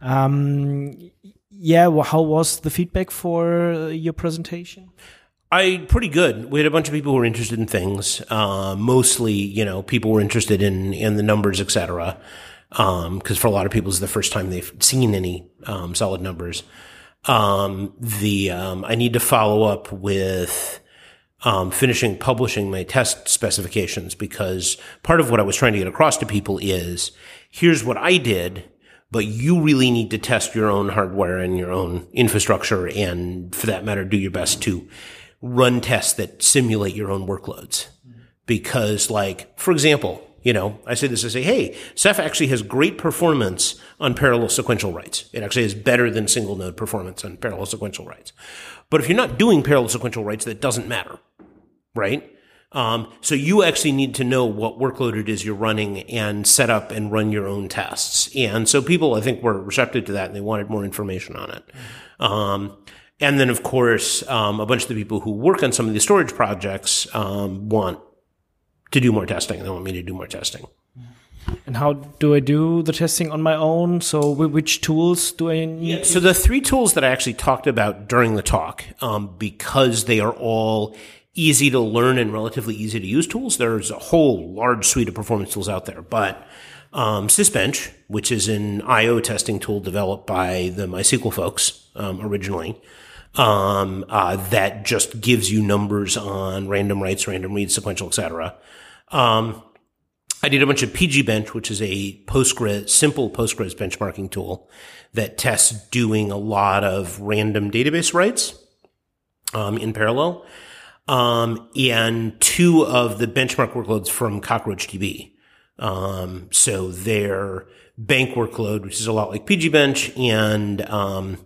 Um, yeah, well, how was the feedback for uh, your presentation? I pretty good. We had a bunch of people who were interested in things. Uh, mostly, you know, people were interested in in the numbers, etc. Because for a lot of people, it's the first time they've seen any um, solid numbers. Um, the um, I need to follow up with um, finishing publishing my test specifications because part of what I was trying to get across to people is here's what I did, but you really need to test your own hardware and your own infrastructure, and for that matter, do your best to run tests that simulate your own workloads. Because, like, for example, you know, I say this, I say, hey, Ceph actually has great performance on parallel sequential writes. It actually is better than single node performance on parallel sequential writes. But if you're not doing parallel sequential writes, that doesn't matter, right? Um, so you actually need to know what workload it is you're running and set up and run your own tests. And so people, I think, were receptive to that and they wanted more information on it. Um, and then, of course, um, a bunch of the people who work on some of the storage projects um, want to do more testing. They want me to do more testing. And how do I do the testing on my own? So, which tools do I need? So the three tools that I actually talked about during the talk, um, because they are all easy to learn and relatively easy to use tools, there's a whole large suite of performance tools out there. But um, Sysbench, which is an I/O testing tool developed by the MySQL folks um, originally, um, uh, that just gives you numbers on random writes, random reads, sequential, etc. Um, I did a bunch of PG Bench, which is a Postgres, simple Postgres benchmarking tool that tests doing a lot of random database writes um, in parallel. um, and two of the benchmark workloads from CockroachDB. Um, so their bank workload, which is a lot like pgbench, and um,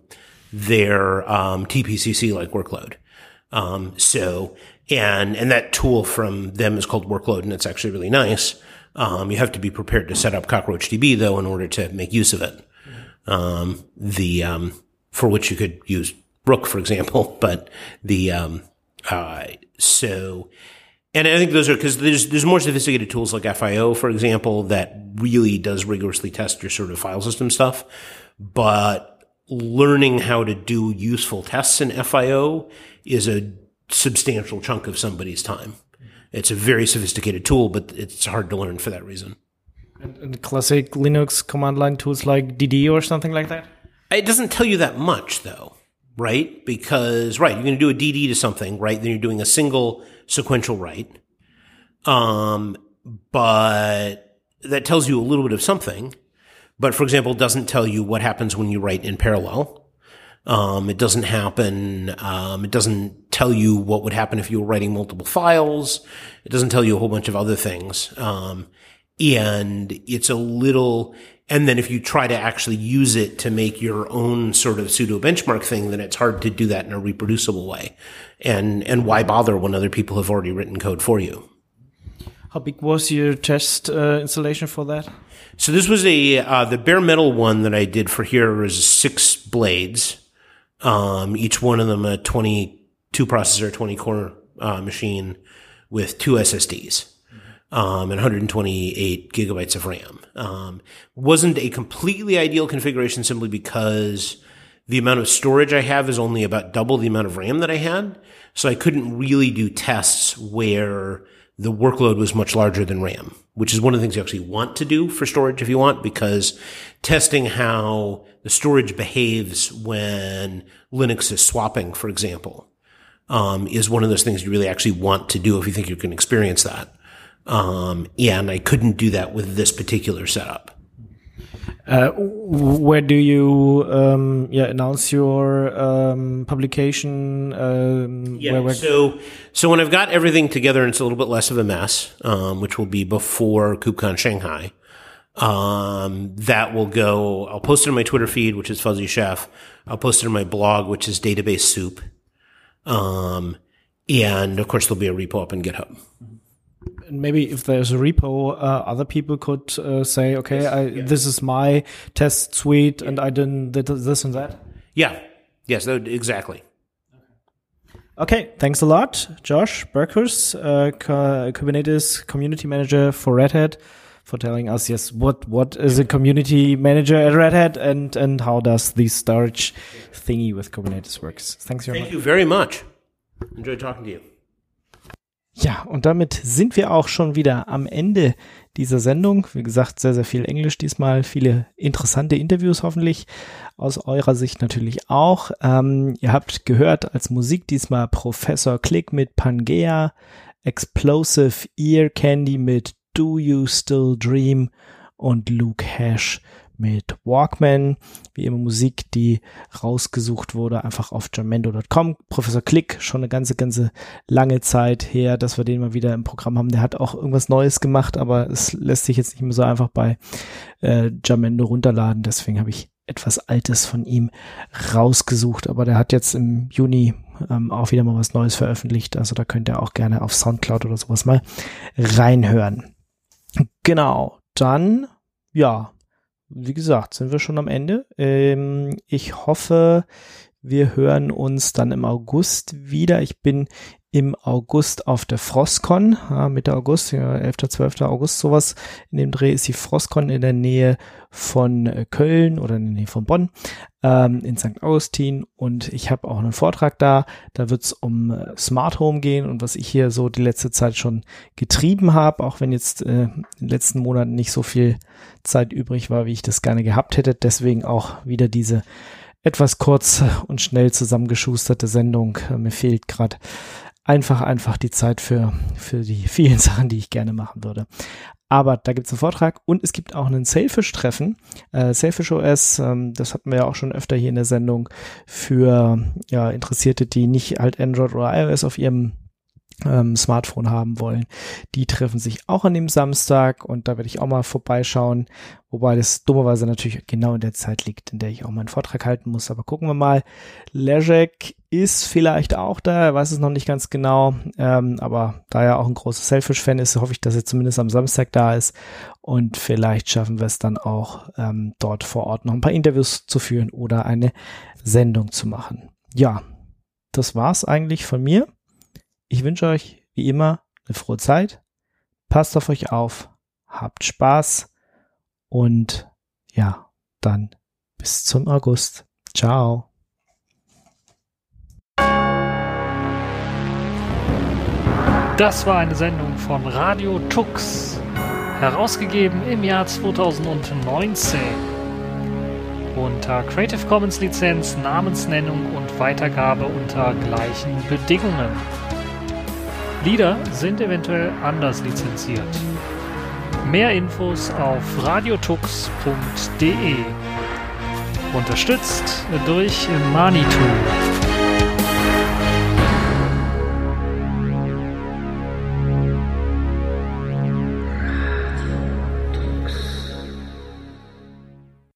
their um, TPCC like workload. Um, so and and that tool from them is called Workload, and it's actually really nice. Um, you have to be prepared to set up CockroachDB though in order to make use of it. Um, the um, for which you could use Rook, for example, but the um, uh, so. And I think those are because there's there's more sophisticated tools like FIO, for example, that really does rigorously test your sort of file system stuff. But learning how to do useful tests in FIO is a substantial chunk of somebody's time. It's a very sophisticated tool, but it's hard to learn for that reason. And, and classic Linux command line tools like DD or something like that? It doesn't tell you that much, though, right? Because, right, you're going to do a DD to something, right? Then you're doing a single sequential write. Um, but that tells you a little bit of something. But for example, doesn't tell you what happens when you write in parallel. Um, it doesn't happen. Um, it doesn't tell you what would happen if you were writing multiple files. It doesn't tell you a whole bunch of other things. Um, and it's a little, and then if you try to actually use it to make your own sort of pseudo benchmark thing, then it's hard to do that in a reproducible way. And, and why bother when other people have already written code for you? How big was your test uh, installation for that? So this was a, uh, the bare metal one that I did for here was six blades. Um, each one of them a 22 processor, 20 core uh, machine with two SSDs. Um, and 128 gigabytes of RAM. Um, wasn't a completely ideal configuration simply because the amount of storage I have is only about double the amount of RAM that I had. So I couldn't really do tests where the workload was much larger than RAM, which is one of the things you actually want to do for storage if you want, because testing how the storage behaves when Linux is swapping, for example, um, is one of those things you really actually want to do if you think you can experience that. Um, yeah, and I couldn't do that with this particular setup. Uh, where do you um, yeah announce your um, publication? Um, Yeah. where- so, so when I've got everything together and it's a little bit less of a mess, um, which will be before KubeCon Shanghai, um, that will go. I'll post it on my Twitter feed, which is Fuzzy Chef. I'll post it on my blog, which is Database Soup. Um, and of course, there'll be a repo up in GitHub. Maybe if there's a repo, uh, other people could uh, say, okay, I, this is my test suite, and I did did this and that. Yeah. Yes. That, exactly. Okay, thanks a lot, Josh Berkus, uh, Kubernetes community manager for Red Hat, for telling us yes what what is a community manager at Red Hat and and how does the storage thingy with Kubernetes works. Thanks very Thank much. you very much. Enjoyed talking to you. Ja, und damit sind wir auch schon wieder am Ende dieser Sendung. Wie gesagt, sehr, sehr viel Englisch diesmal, viele interessante Interviews hoffentlich, aus eurer Sicht natürlich auch. Ähm, ihr habt gehört als Musik diesmal Professor Click mit Pangea, Explosive Ear Candy mit Do You Still Dream und Luke Hash mit Walkman. Wie immer Musik, die rausgesucht wurde, einfach auf jamendo.com. Professor Click, schon eine ganze, ganze lange Zeit her, dass wir den mal wieder im Programm haben. Der hat auch irgendwas Neues gemacht, aber es lässt sich jetzt nicht mehr so einfach bei äh, Jamendo runterladen. Deswegen habe ich etwas Altes von ihm rausgesucht. Aber der hat jetzt im Juni ähm, auch wieder mal was Neues veröffentlicht. Also da könnt ihr auch gerne auf Soundcloud oder sowas mal reinhören. Genau, dann, ja, wie gesagt, sind wir schon am Ende. Ähm, ich hoffe, wir hören uns dann im August wieder. Ich bin im August auf der Frostcon, ja, Mitte August, ja, 11., 12. August, sowas. In dem Dreh ist die Frostcon in der Nähe von äh, Köln oder in der Nähe von Bonn, ähm, in St. Augustin. Und ich habe auch einen Vortrag da. Da wird es um äh, Smart Home gehen und was ich hier so die letzte Zeit schon getrieben habe, auch wenn jetzt äh, in den letzten Monaten nicht so viel Zeit übrig war, wie ich das gerne gehabt hätte. Deswegen auch wieder diese etwas kurz und schnell zusammengeschusterte Sendung. Äh, Mir fehlt gerade einfach, einfach die Zeit für, für die vielen Sachen, die ich gerne machen würde. Aber da gibt es einen Vortrag und es gibt auch ein Sailfish-Treffen. Äh, Sailfish OS, ähm, das hatten wir ja auch schon öfter hier in der Sendung für ja, Interessierte, die nicht halt Android oder iOS auf ihrem ähm, Smartphone haben wollen. Die treffen sich auch an dem Samstag und da werde ich auch mal vorbeischauen, wobei das dummerweise natürlich genau in der Zeit liegt, in der ich auch meinen Vortrag halten muss. Aber gucken wir mal. Leszek ist vielleicht auch da, er weiß es noch nicht ganz genau, ähm, aber da er auch ein großer Selfish-Fan ist, hoffe ich, dass er zumindest am Samstag da ist und vielleicht schaffen wir es dann auch ähm, dort vor Ort noch ein paar Interviews zu führen oder eine Sendung zu machen. Ja, das war's eigentlich von mir. Ich wünsche euch wie immer eine frohe Zeit. Passt auf euch auf, habt Spaß und ja, dann bis zum August. Ciao. Das war eine Sendung von Radio Tux, herausgegeben im Jahr 2019. Unter Creative Commons Lizenz, Namensnennung und Weitergabe unter gleichen Bedingungen. Lieder sind eventuell anders lizenziert. Mehr Infos auf radiotux.de. Unterstützt durch Manitou.